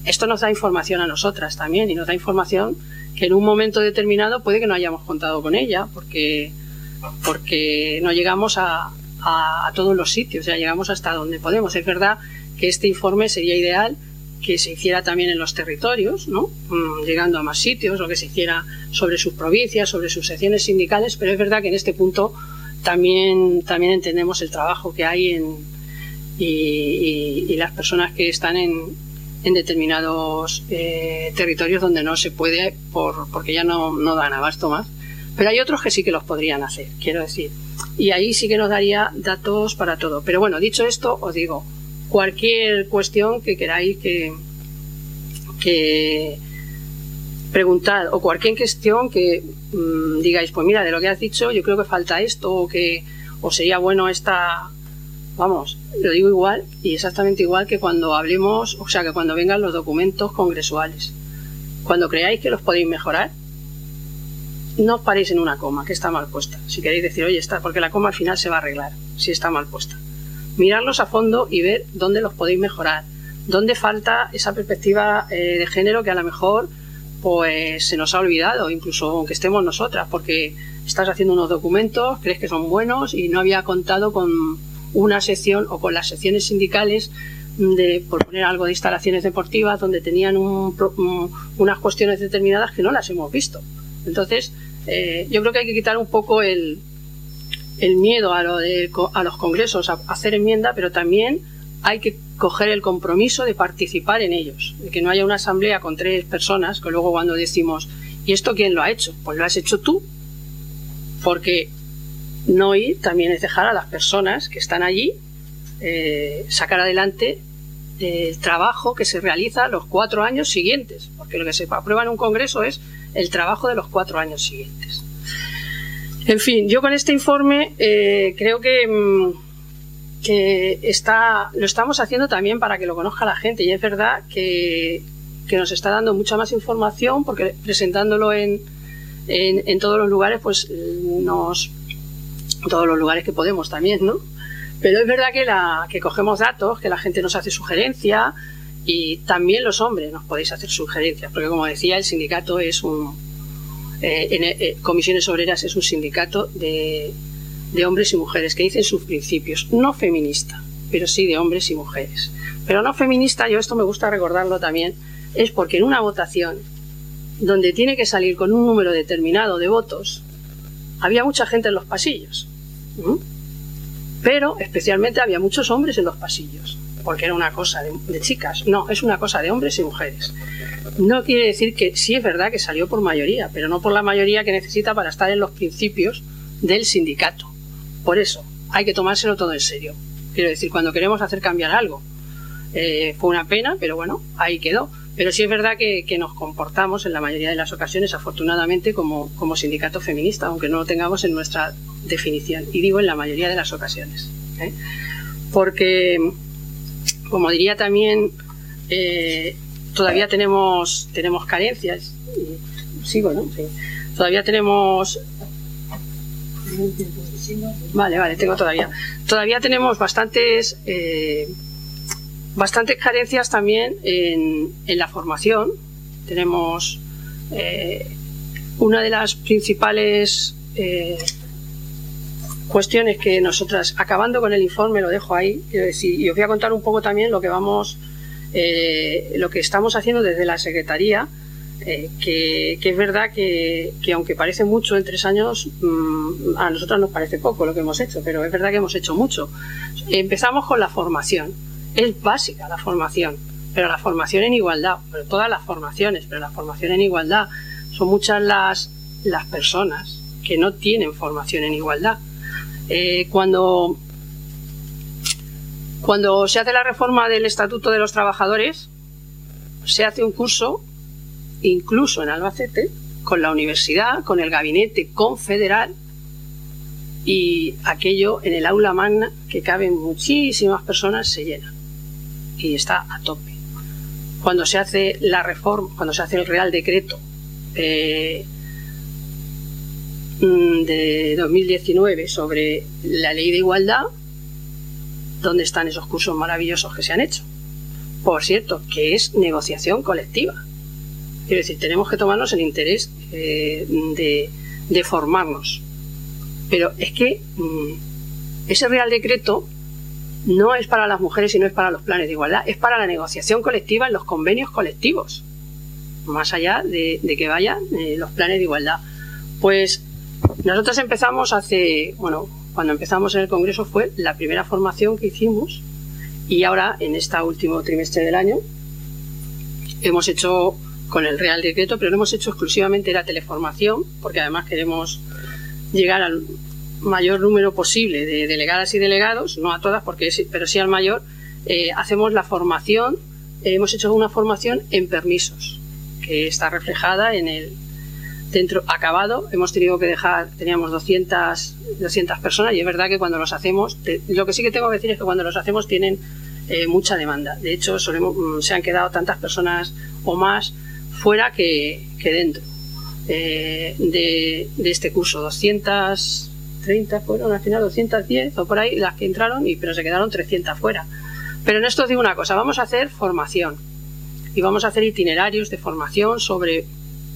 esto nos da información a nosotras también y nos da información que en un momento determinado puede que no hayamos contado con ella porque, porque no llegamos a, todos los sitios, ya llegamos hasta donde podemos. Es verdad que este informe sería ideal que se hiciera también en los territorios, ¿no? Mm, llegando a más sitios, o que se hiciera sobre sus provincias, sobre sus secciones sindicales, pero es verdad que en este punto también, también entendemos el trabajo que hay en, y las personas que están en, en determinados eh, territorios donde no se puede por, porque ya no, no dan abasto más. Pero hay otros que sí que los podrían hacer, quiero decir. Y ahí sí que nos daría datos para todo. Pero bueno, dicho esto, os digo, cualquier cuestión que queráis que, que preguntar o cualquier cuestión que mm, digáis, pues mira, de lo que has dicho, yo creo que falta esto o que o sería bueno esta Vamos, lo digo igual y exactamente igual que cuando hablemos, o sea, que cuando vengan los documentos congresuales. Cuando creáis que los podéis mejorar, no os paréis en una coma, que está mal puesta. Si queréis decir, oye, está, porque la coma al final se va a arreglar, si está mal puesta. Mirarlos a fondo y ver dónde los podéis mejorar, dónde falta esa perspectiva eh, de género que a lo mejor pues se nos ha olvidado, incluso aunque estemos nosotras, porque estás haciendo unos documentos, crees que son buenos y no había contado con una sección o con las secciones sindicales de, por poner algo de instalaciones deportivas, donde tenían unas cuestiones determinadas que no las hemos visto. Entonces, eh, yo creo que hay que quitar un poco el, el miedo a, lo de, a los congresos a hacer enmienda, pero también hay que coger el compromiso de participar en ellos, de que no haya una asamblea con tres personas, que luego cuando decimos, ¿y esto quién lo ha hecho? Pues lo has hecho tú, porque no ir también es dejar a las personas que están allí eh, sacar adelante el trabajo que se realiza los cuatro años siguientes, porque lo que se aprueba en un congreso es el trabajo de los cuatro años siguientes. En fin, yo con este informe eh, creo que, mm, que está, lo estamos haciendo también para que lo conozca la gente y es verdad que, que nos está dando mucha más información porque presentándolo en, en, en todos los lugares pues nos todos los lugares que podemos también, ¿no? Pero es verdad que, la, que cogemos datos, que la gente nos hace sugerencias y también los hombres nos podéis hacer sugerencias, porque como decía, el sindicato es un... Eh, en, eh, Comisiones Obreras es un sindicato de, de hombres y mujeres que dicen sus principios, no feminista, pero sí de hombres y mujeres. Pero no feminista, yo esto me gusta recordarlo también, es porque en una votación donde tiene que salir con un número determinado de votos, había mucha gente en los pasillos. Pero especialmente había muchos hombres en los pasillos, porque era una cosa de, chicas. No, es una cosa de hombres y mujeres. No quiere decir que sí es verdad que salió por mayoría, pero no por la mayoría que necesita para estar en los principios del sindicato. Por eso, hay que tomárselo todo en serio. Quiero decir, cuando queremos hacer cambiar algo. Eh, fue una pena, pero bueno, ahí quedó. Pero sí es verdad que, nos comportamos en la mayoría de las ocasiones, afortunadamente, como, como sindicato feminista, aunque no lo tengamos en nuestra definición. Y digo en la mayoría de las ocasiones. ¿eh? Porque, como diría también, eh, todavía tenemos, tenemos carencias. Sigo, ¿no? Sí. Todavía tenemos Vale, vale, tengo todavía. Todavía tenemos bastantes, eh, bastantes carencias también en, la formación. Tenemos eh, una de las principales eh, cuestiones que nosotras, acabando con el informe, lo dejo ahí, quiero y os voy a contar un poco también lo que vamos, lo que estamos haciendo desde la Secretaría eh, que, es verdad que, aunque parece mucho en tres años, mm, a nosotros nos parece poco lo que hemos hecho, pero es verdad que hemos hecho mucho. Empezamos con la formación. Es básica la formación, pero la formación en igualdad, pero todas las formaciones, pero la formación en igualdad, son muchas las, las personas que no tienen formación en igualdad. Eh, cuando, cuando se hace la reforma del Estatuto de los Trabajadores, se hace un curso incluso en Albacete, con la universidad, con el gabinete confederal y aquello en el aula magna que caben muchísimas personas se llena y está a tope. Cuando se hace la reforma, cuando se hace el Real Decreto eh, mm, de 2019 sobre la ley de igualdad, ¿dónde están esos cursos maravillosos que se han hecho? Por cierto, que es negociación colectiva Quiero decir, tenemos que tomarnos el interés eh, de, formarnos. Pero es que mm, ese Real Decreto no es para las mujeres y no es para los planes de igualdad, es para la negociación colectiva en los convenios colectivos, más allá de, que vayan eh, los planes de igualdad. Pues nosotros empezamos hace, bueno, cuando empezamos en el Congreso fue la primera formación que hicimos y ahora en este último trimestre del año hemos hecho con el Real Decreto, pero lo hemos hecho exclusivamente la teleformación, porque además queremos llegar al mayor número posible de delegadas y delegados, no a todas, porque pero sí al mayor. Eh, hacemos la formación, eh, hemos hecho una formación en permisos, que está reflejada en el dentro acabado. Hemos tenido que dejar, teníamos 200, 200 personas y es verdad que cuando los hacemos, lo que sí que tengo que decir es que cuando los hacemos tienen eh, mucha demanda. De hecho, solemos, mm, se han quedado tantas personas o más fuera que, dentro eh, de, este curso. 230 fueron, al final 210 o por ahí las que entraron, y, pero se quedaron 300 fuera. Pero en esto digo una cosa, vamos a hacer formación y vamos a hacer itinerarios de formación sobre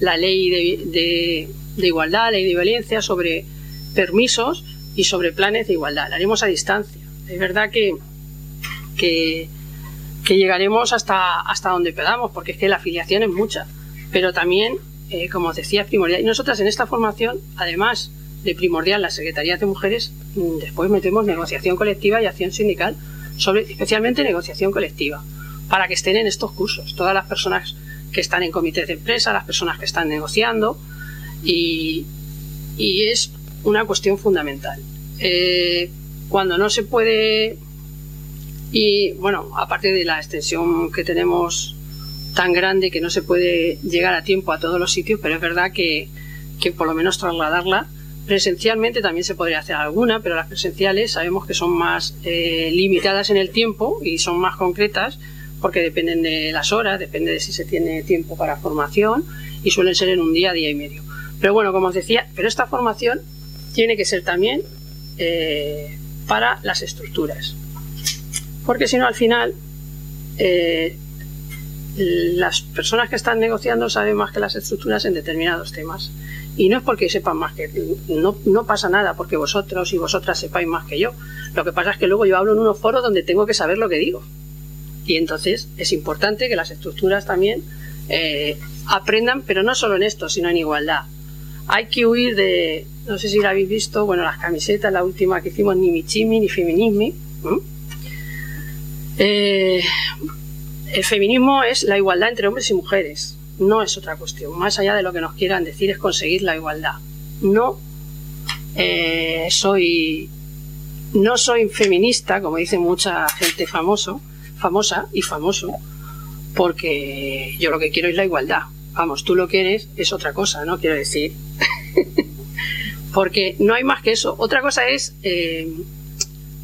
la ley de, igualdad, ley de violencia, sobre permisos y sobre planes de igualdad. Lo haremos a distancia. Es verdad que, que, que llegaremos hasta, hasta donde podamos, porque es que la afiliación es mucha pero también, eh, como os decía, es primordial. Y nosotras en esta formación, además de primordial la Secretaría de Mujeres, mm, después metemos negociación colectiva y acción sindical, sobre, especialmente negociación colectiva, para que estén en estos cursos. Todas las personas que están en comités de empresa, las personas que están negociando, y, es una cuestión fundamental. Eh, cuando no se puede, y bueno, aparte de la extensión que tenemos tan grande que no se puede llegar a tiempo a todos los sitios, pero es verdad que, que por lo menos trasladarla presencialmente también se podría hacer alguna, pero las presenciales sabemos que son más eh, limitadas en el tiempo y son más concretas porque dependen de las horas, depende de si se tiene tiempo para formación y suelen ser en un día, día y medio. Pero bueno, como os decía, pero esta formación tiene que ser también eh, para las estructuras. Porque si no, al final eh, las personas que están negociando saben más que las estructuras en determinados temas. Y no es porque sepan más que... No, no pasa nada porque vosotros y vosotras sepáis más que yo. Lo que pasa es que luego yo hablo en unos foros donde tengo que saber lo que digo. Y entonces es importante que las estructuras también eh, aprendan, pero no solo en esto, sino en igualdad. Hay que huir de, no sé si la habéis visto, bueno, las camisetas, la última que hicimos, ni michimi, ni feminismi. Eh, el feminismo es la igualdad entre hombres y mujeres, no es otra cuestión. Más allá de lo que nos quieran decir es conseguir la igualdad. No eh, soy no soy feminista, como dice mucha gente famoso, famosa y famoso, porque yo lo que quiero es la igualdad. Vamos, tú lo quieres es otra cosa, ¿no? Quiero decir. porque no hay más que eso. Otra cosa es eh,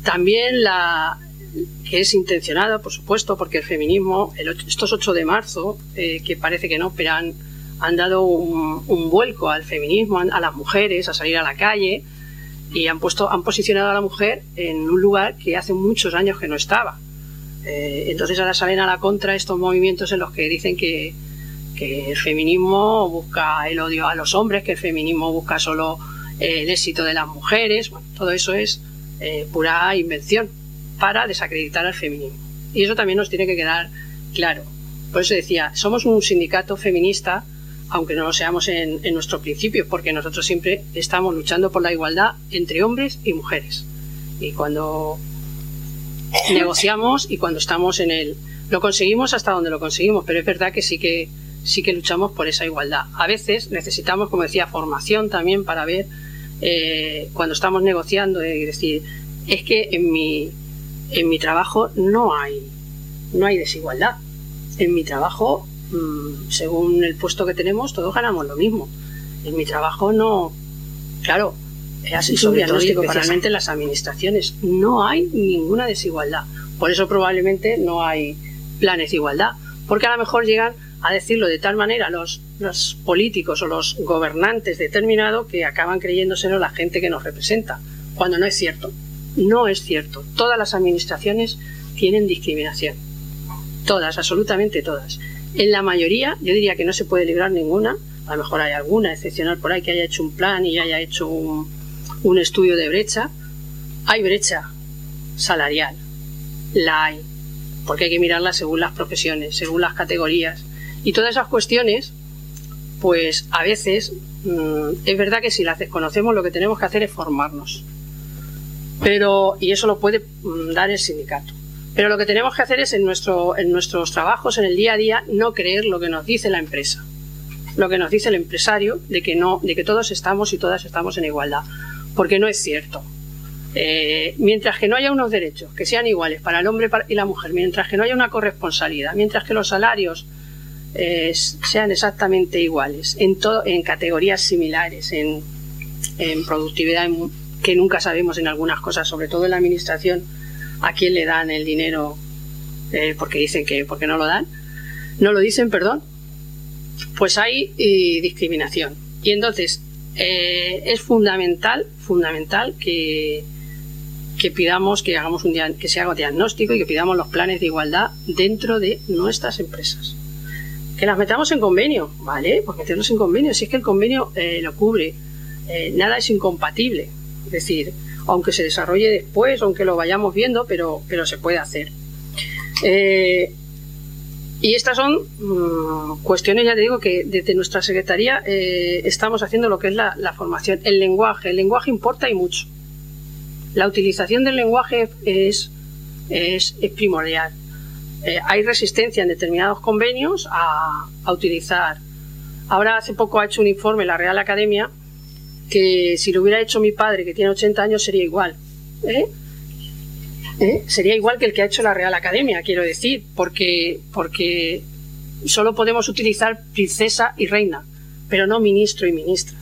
también la es intencionada, por supuesto, porque el feminismo, estos 8 de marzo, eh, que parece que no, pero han, dado un, un, vuelco al feminismo, a las mujeres, a salir a la calle, y han puesto han posicionado a la mujer en un lugar que hace muchos años que no estaba. Eh, entonces ahora salen a la contra estos movimientos en los que dicen que, que, el feminismo busca el odio a los hombres que el feminismo busca solo eh, el éxito de las mujeres. Bueno, todo eso es eh, pura invención para desacreditar al feminismo y eso también nos tiene que quedar claro por eso decía somos un sindicato feminista aunque no lo seamos en, en nuestro principio, porque nosotros siempre estamos luchando por la igualdad entre hombres y mujeres. Y cuando negociamos y cuando estamos en el lo conseguimos hasta donde lo conseguimos, pero es verdad que sí que sí que luchamos por esa igualdad. A veces necesitamos, como decía, formación también para ver eh, cuando estamos negociando y decir es que en mi en mi trabajo no hay no hay desigualdad. En mi trabajo Mm, según el puesto que tenemos, todos ganamos lo mismo. En mi trabajo no, claro, es así sobre todo especialmente en las administraciones, no hay ninguna desigualdad. Por eso probablemente no hay planes de igualdad, porque a lo mejor llegan a decirlo de tal manera los, los políticos o los gobernantes determinados que acaban creyéndoselo la gente que nos representa, cuando no es cierto. No es cierto. Todas las administraciones tienen discriminación. Todas, absolutamente todas. En la mayoría, yo diría que no se puede librar ninguna, a lo mejor hay alguna excepcional por ahí que haya hecho un plan y haya hecho un, un estudio de brecha. Hay brecha salarial, la hay, porque hay que mirarla según las profesiones, según las categorías. Y todas esas cuestiones, pues a veces mmm, es verdad que si las desconocemos lo que tenemos que hacer es formarnos. Pero, y eso lo puede mmm, dar el sindicato. Pero lo que tenemos que hacer es en, nuestro, en nuestros trabajos, en el día a día, no creer lo que nos dice la empresa, lo que nos dice el empresario de que, no, de que todos estamos y todas estamos en igualdad, porque no es cierto. Eh, mientras que no haya unos derechos que sean iguales para el hombre y la mujer, mientras que no haya una corresponsabilidad, mientras que los salarios eh, sean exactamente iguales en, todo, en categorías similares, en, en productividad en, que nunca sabemos en algunas cosas, sobre todo en la administración, a quién le dan el dinero eh, porque dicen que porque no lo dan, no lo dicen, perdón, pues hay eh, discriminación. Y entonces eh, es fundamental, fundamental que, que pidamos que hagamos un que se haga diagnóstico y que pidamos los planes de igualdad dentro de nuestras empresas. Que las metamos en convenio, ¿vale? Pues meterlos en convenio, si es que el convenio eh, lo cubre, nada es incompatible. Decir, aunque se desarrolle después, aunque lo vayamos viendo, pero, pero se puede hacer. Eh, y estas son mmm, cuestiones, ya te digo, que desde nuestra Secretaría eh, estamos haciendo lo que es la, formación. El lenguaje, el lenguaje importa y mucho. La utilización del lenguaje es primordial. Eh, hay resistencia en determinados convenios a, a utilizar. Ahora hace poco ha hecho un informe la Real Academia que si lo hubiera hecho mi padre, que tiene 80 años, sería igual. ¿Eh? ¿Eh? Sería igual que el que ha hecho la Real Academia, quiero decir, porque, porque solo podemos utilizar princesa y reina, pero no ministro y ministra,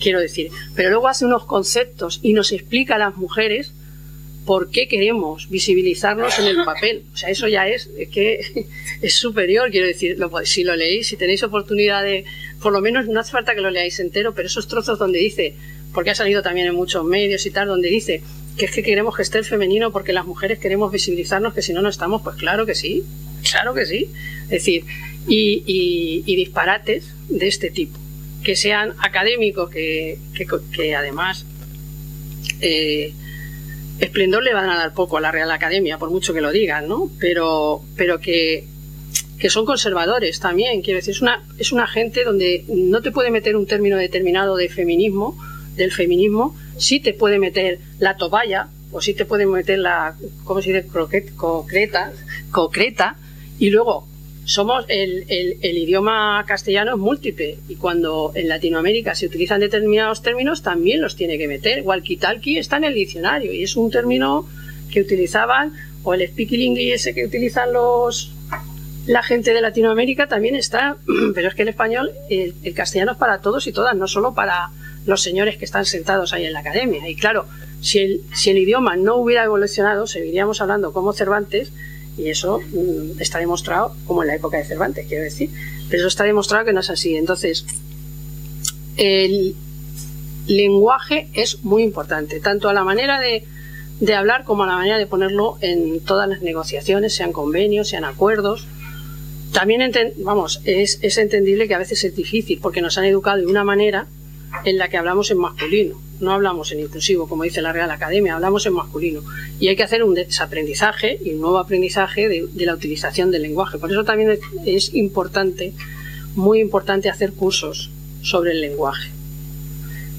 quiero decir. Pero luego hace unos conceptos y nos explica a las mujeres por qué queremos visibilizarnos en el papel. O sea, eso ya es, es que es superior, quiero decir, lo, si lo leéis, si tenéis oportunidad de, por lo menos no hace falta que lo leáis entero, pero esos trozos donde dice, porque ha salido también en muchos medios y tal, donde dice que es que queremos que esté el femenino porque las mujeres queremos visibilizarnos, que si no, no estamos, pues claro que sí, claro que sí. Es decir, y, y, y disparates de este tipo, que sean académicos, que, que, que además eh, esplendor le van a dar poco a la Real Academia, por mucho que lo digan, ¿no? Pero, pero que que son conservadores también. Quiero decir, es una, es una gente donde no te puede meter un término determinado de feminismo, del feminismo, sí te puede meter la toalla, o sí te puede meter la, ¿cómo se dice? Croquet, concreta, concreta, y luego somos el, el, idioma castellano es múltiple y cuando en Latinoamérica se utilizan determinados términos también los tiene que meter. Walkie-talkie está en el diccionario y es un término que utilizaban o el speaking ese que utilizan los la gente de Latinoamérica también está, pero es que el español, el, el castellano es para todos y todas, no solo para los señores que están sentados ahí en la academia. Y claro, si el, si el idioma no hubiera evolucionado, seguiríamos hablando como Cervantes y eso mm, está demostrado, como en la época de Cervantes, quiero decir, pero eso está demostrado que no es así. Entonces, el lenguaje es muy importante, tanto a la manera de, de hablar como a la manera de ponerlo en todas las negociaciones, sean convenios, sean acuerdos. También, vamos, es, es entendible que a veces es difícil porque nos han educado de una manera en la que hablamos en masculino, no hablamos en inclusivo, como dice la Real Academia, hablamos en masculino. Y hay que hacer un desaprendizaje y un nuevo aprendizaje de, la utilización del lenguaje. Por eso también es, importante, muy importante hacer cursos sobre el lenguaje.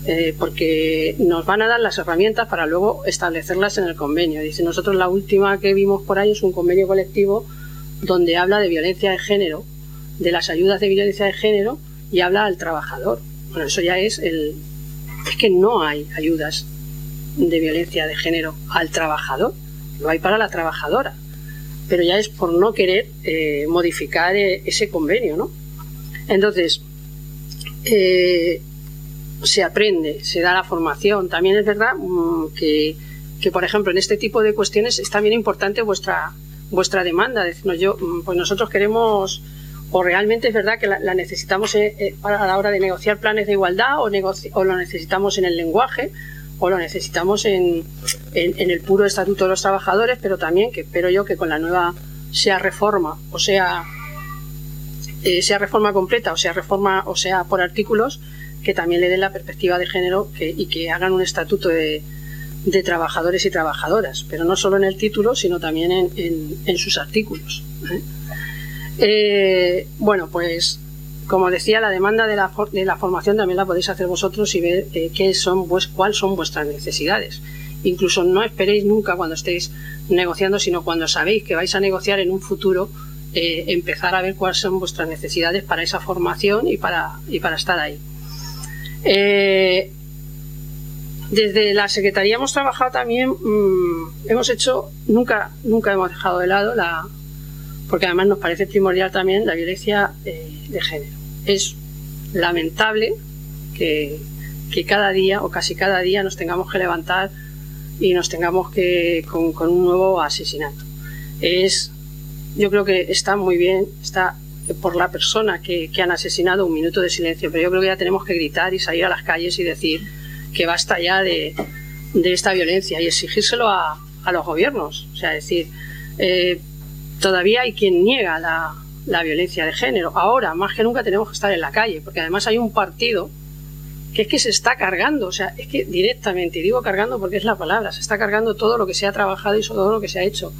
Eh, porque nos van a dar las herramientas para luego establecerlas en el convenio. Dice, nosotros la última que vimos por ahí es un convenio colectivo donde habla de violencia de género, de las ayudas de violencia de género y habla al trabajador. Bueno, eso ya es el... Es que no hay ayudas de violencia de género al trabajador, lo hay para la trabajadora, pero ya es por no querer eh, modificar eh, ese convenio, ¿no? Entonces, eh, se aprende, se da la formación. También es verdad mm, que, que, por ejemplo, en este tipo de cuestiones es también importante vuestra, vuestra demanda. Decirnos, yo, mm, pues nosotros queremos o realmente es verdad que la, necesitamos eh, eh, para la hora de negociar planes de igualdad o, o lo necesitamos en el lenguaje o lo necesitamos en, el puro estatuto de los trabajadores, pero también que espero yo que con la nueva sea reforma o sea eh, sea reforma completa o sea reforma o sea por artículos que también le den la perspectiva de género que, y que hagan un estatuto de, trabajadores y trabajadoras, pero no solo en el título, sino también en, en sus artículos. Eh, bueno, pues como decía, la demanda de la, de la, formación también la podéis hacer vosotros y ver eh, qué son, pues, cuáles son vuestras necesidades. Incluso no esperéis nunca cuando estéis negociando, sino cuando sabéis que vais a negociar en un futuro, eh, empezar a ver cuáles son vuestras necesidades para esa formación y para, y para estar ahí. desde la Secretaría hemos trabajado también, mm, hemos hecho, nunca, nunca hemos dejado de lado la, porque además nos parece primordial también la violencia eh, de género. Es lamentable que, cada día o casi cada día nos tengamos que levantar y nos tengamos que con, un nuevo asesinato. Es, yo creo que está muy bien, está por la persona que, han asesinado un minuto de silencio, pero yo creo que ya tenemos que gritar y salir a las calles y decir que basta ya de, esta violencia y exigírselo a, los gobiernos. O sea, decir, eh, todavía hay quien niega la, violencia de género. Ahora, más que nunca, tenemos que estar en la calle, porque además hay un partido que es que se está cargando, o sea, es que directamente, digo cargando porque es la palabra, se está cargando todo lo que se ha trabajado y todo lo que se ha hecho.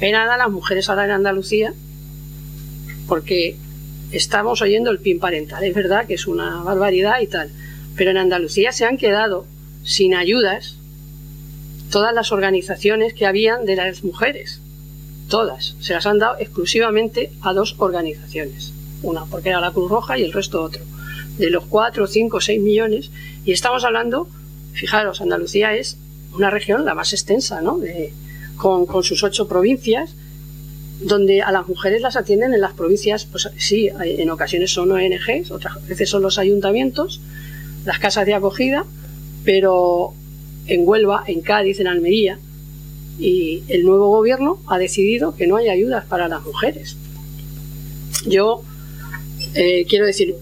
Pena a las mujeres ahora en Andalucía, porque estamos oyendo el PIN parental, es verdad que es una barbaridad y tal, pero en Andalucía se han quedado sin ayudas todas las organizaciones que habían de las mujeres todas, se las han dado exclusivamente a dos organizaciones. Una porque era la Cruz Roja y el resto otro. De los 4, 5, 6 millones. Y estamos hablando, fijaros, Andalucía es una región la más extensa, ¿no? con, sus ocho provincias, donde a las mujeres las atienden en las provincias, pues sí, en ocasiones son ONGs, otras veces son los ayuntamientos, las casas de acogida, pero en Huelva, en Cádiz, en Almería, y el nuevo gobierno ha decidido que no hay ayudas para las mujeres. Yo eh, quiero decir,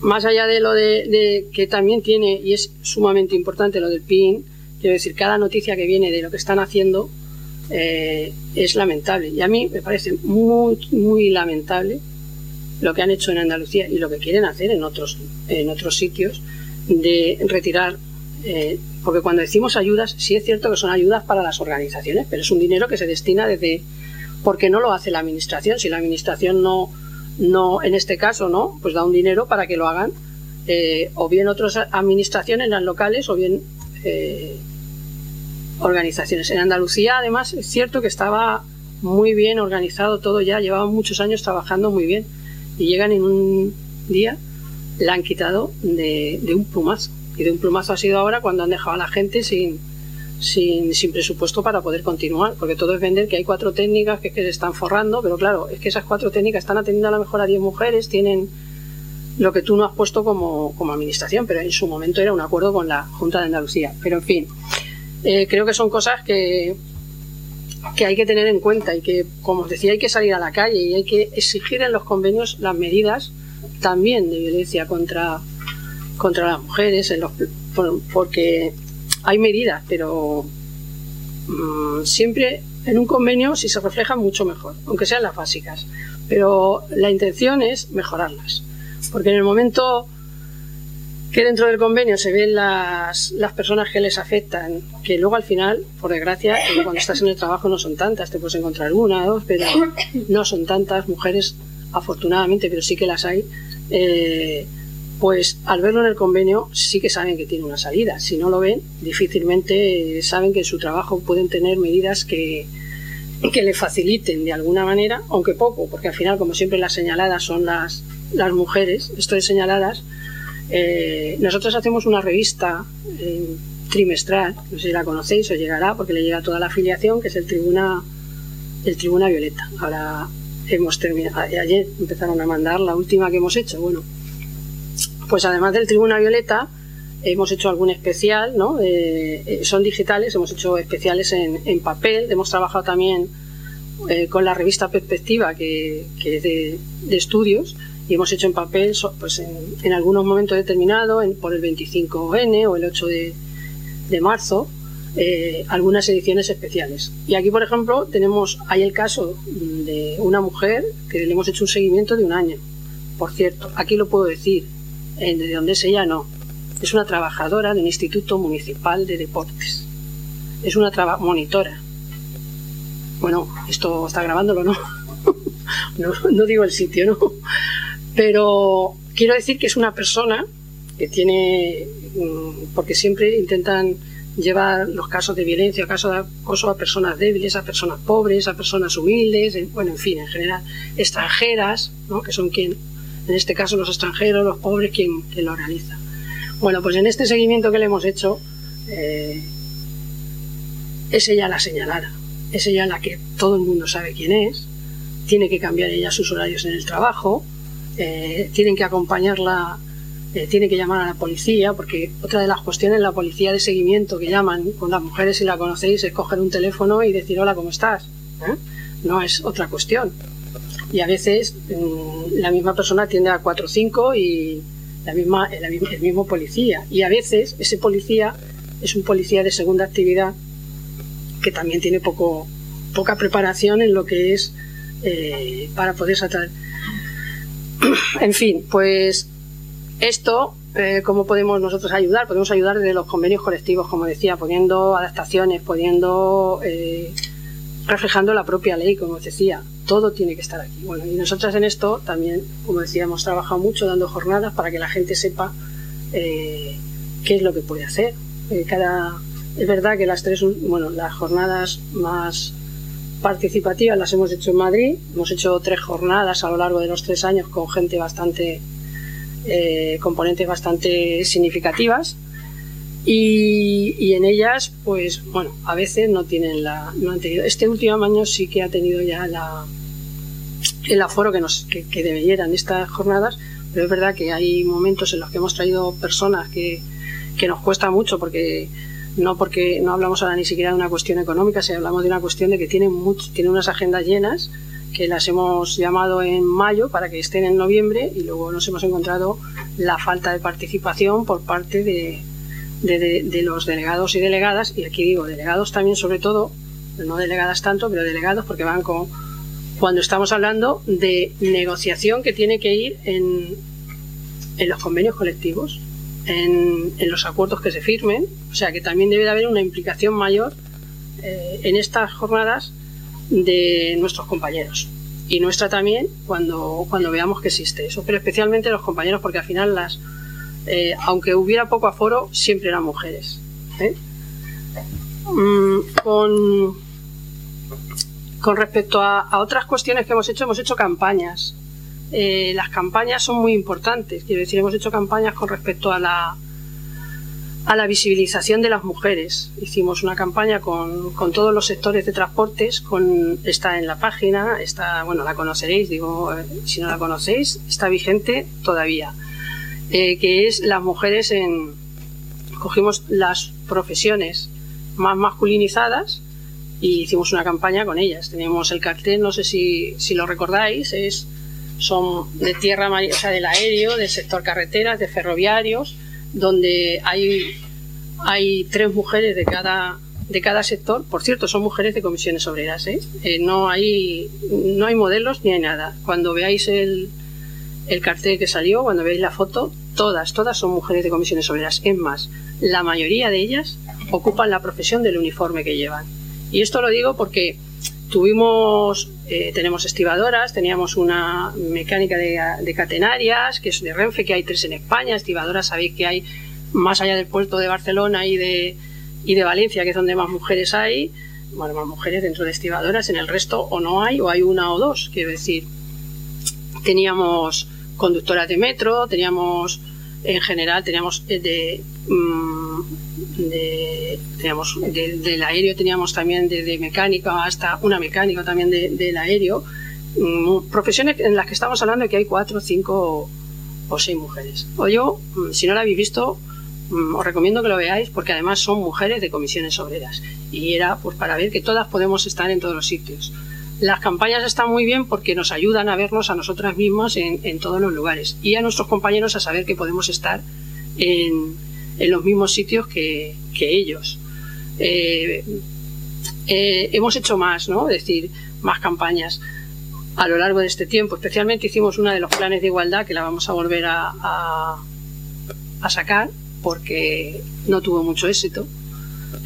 más allá de lo de, que también tiene, y es sumamente importante lo del PIN, quiero decir, cada noticia que viene de lo que están haciendo eh, es lamentable. Y a mí me parece muy, muy lamentable lo que han hecho en Andalucía y lo que quieren hacer en otros, en otros sitios de retirar eh, porque cuando decimos ayudas, sí es cierto que son ayudas para las organizaciones, pero es un dinero que se destina desde... porque no lo hace la administración. Si la administración no, no en este caso, no, pues da un dinero para que lo hagan eh, o bien otras administraciones, las locales, o bien eh, organizaciones. En Andalucía, además, es cierto que estaba muy bien organizado todo ya, llevaban muchos años trabajando muy bien y llegan en un día, la han quitado de, un plumazo. Y de un plumazo ha sido ahora cuando han dejado a la gente sin, sin, presupuesto para poder continuar, porque todo es vender que hay cuatro técnicas que, que se están forrando, pero claro, es que esas cuatro técnicas están atendiendo a lo mejor a 10 mujeres, tienen lo que tú no has puesto como, como administración, pero en su momento era un acuerdo con la Junta de Andalucía. Pero en fin, eh, creo que son cosas que, que hay que tener en cuenta y que, como os decía, hay que salir a la calle y hay que exigir en los convenios las medidas también de violencia contra, contra las mujeres, en los, porque hay medidas, pero mm, siempre en un convenio si se refleja mucho mejor, aunque sean las básicas. Pero la intención es mejorarlas. Porque en el momento que dentro del convenio se ven las, las personas que les afectan, que luego al final, por desgracia, cuando estás en el trabajo no son tantas, te puedes encontrar una, dos, pero no son tantas mujeres, afortunadamente, pero sí que las hay, eh, pues al verlo en el convenio sí que saben que tiene una salida. Si no lo ven, difícilmente saben que en su trabajo pueden tener medidas que, que le faciliten de alguna manera, aunque poco, porque al final, como siempre, las señaladas son las, las mujeres, estoy señaladas, eh, nosotros hacemos una revista eh, trimestral, no sé si la conocéis o llegará, porque le llega toda la afiliación, que es el Tribuna, el Tribuna Violeta. Ahora hemos terminado, ayer empezaron a mandar la última que hemos hecho. Bueno, pues además del Tribuna Violeta, hemos hecho algún especial, ¿no? Eh, son digitales, hemos hecho especiales en, papel, hemos trabajado también con la revista Perspectiva, que, es de, estudios, y hemos hecho en papel pues en, algunos momentos determinados, por el 25N o el 8 de, marzo, eh, algunas ediciones especiales. Y aquí, por ejemplo, tenemos, hay el caso de una mujer que le hemos hecho un seguimiento de un año. Por cierto, aquí lo puedo decir, de dónde es ella no. Es una trabajadora del Instituto Municipal de Deportes. Es una monitora. Bueno, esto está grabándolo, ¿no? no, no digo el sitio, ¿no? Pero quiero decir que es una persona que tiene, mm, porque siempre intentan llevar los casos de violencia, casos de acoso a personas débiles, a personas pobres, a personas humildes, bueno, en fin, en general, extranjeras, ¿no? que son quien, en este caso los extranjeros, los pobres, quien, lo realiza. Bueno, pues en este seguimiento que le hemos hecho, eh, es ella la señalada, es ella la que todo el mundo sabe quién es, tiene que cambiar ella sus horarios en el trabajo, eh, tienen que acompañarla, eh, tienen que llamar a la policía, porque otra de las cuestiones, la policía de seguimiento que llaman con las mujeres, si la conocéis, es coger un teléfono y decir hola, ¿cómo estás? ¿Eh? No es otra cuestión. Y a veces mm, la misma persona atiende a cuatro o cinco y la misma, el, mismo policía. Y a veces ese policía es un policía de segunda actividad que también tiene poco, poca preparación en lo que es para poder tratar en fin, pues esto, eh, ¿cómo podemos nosotros ayudar? Podemos ayudar desde los convenios colectivos, como decía, poniendo adaptaciones, poniendo, eh, reflejando la propia ley, como os decía. Todo tiene que estar aquí. Bueno, y nosotras en esto también, como decía, hemos trabajado mucho dando jornadas para que la gente sepa eh, qué es lo que puede hacer. cada, es verdad que las tres, bueno, las jornadas más participativas las hemos hecho en Madrid. Hemos hecho tres jornadas a lo largo de los tres años con gente bastante, eh, componentes bastante significativas. Y, en ellas, pues bueno, a veces no tienen la. No han tenido, este último año sí que ha tenido ya la, el aforo que, nos, que, que estas jornadas, pero es verdad que hay momentos en los que hemos traído personas que, que nos cuesta mucho porque no porque no hablamos ahora ni siquiera de una cuestión económica, sino hablamos de una cuestión de que tienen, mucho, tienen unas agendas llenas que las hemos llamado en mayo para que estén en noviembre y luego nos hemos encontrado la falta de participación por parte de, de, los delegados y delegadas, y aquí digo delegados también sobre todo, no delegadas tanto, pero delegados porque van con, cuando estamos hablando de negociación que tiene que ir en, en los convenios colectivos en, los acuerdos que se firmen, o sea que también debe de haber una implicación mayor eh, en estas jornadas de nuestros compañeros. Y nuestra también cuando, cuando veamos que existe eso, pero especialmente los compañeros porque al final las, eh, aunque hubiera poco aforo, siempre eran mujeres. ¿eh? Mm, con, respecto a, otras cuestiones que hemos hecho, hemos hecho campañas. Eh, las campañas son muy importantes, quiero decir, hemos hecho campañas con respecto a la, a la visibilización de las mujeres. Hicimos una campaña con, con, todos los sectores de transportes, con, está en la página, está, bueno, la conoceréis, digo, si no la conocéis, está vigente todavía, eh, que es las mujeres en, cogimos las profesiones más masculinizadas y hicimos una campaña con ellas. Teníamos el cartel, no sé si, si lo recordáis, es, son de tierra, o sea, del aéreo, del sector carreteras, de ferroviarios, donde hay, hay tres mujeres de cada, de cada sector. Por cierto, son mujeres de comisiones obreras. ¿eh? Eh, no, hay, no hay modelos ni hay nada. Cuando veáis el, el cartel que salió, cuando veáis la foto, todas, todas son mujeres de comisiones obreras. Es más, la mayoría de ellas ocupan la profesión del uniforme que llevan. Y esto lo digo porque tuvimos, eh, tenemos estibadoras, teníamos una mecánica de, catenarias, que es de Renfe, que hay tres en España, estibadoras sabéis que hay más allá del puerto de Barcelona y de, y de Valencia, que es donde más mujeres hay, bueno, más mujeres dentro de estibadoras, en el resto o no hay, o hay una o dos, quiero decir. Teníamos conductoras de metro, teníamos, en general, teníamos eh, de, mm, de teníamos del aéreo teníamos también de, mecánica hasta una mecánica también del aéreo. Mm, profesiones en las que estamos hablando de que hay cuatro cinco o seis mujeres. O yo mm, si no la habéis visto os recomiendo que lo veáis porque además son mujeres de comisiones obreras y era pues para ver que todas podemos estar en todos los sitios las campañas están muy bien porque nos ayudan a vernos a nosotras mismas en, en todos los lugares y a nuestros compañeros a saber que podemos estar en, en los mismos sitios que, ellos. Eh, eh, hemos hecho más, ¿no? Es decir, más campañas a lo largo de este tiempo. Especialmente hicimos una de los planes de igualdad que la vamos a volver a, a sacar porque no tuvo mucho éxito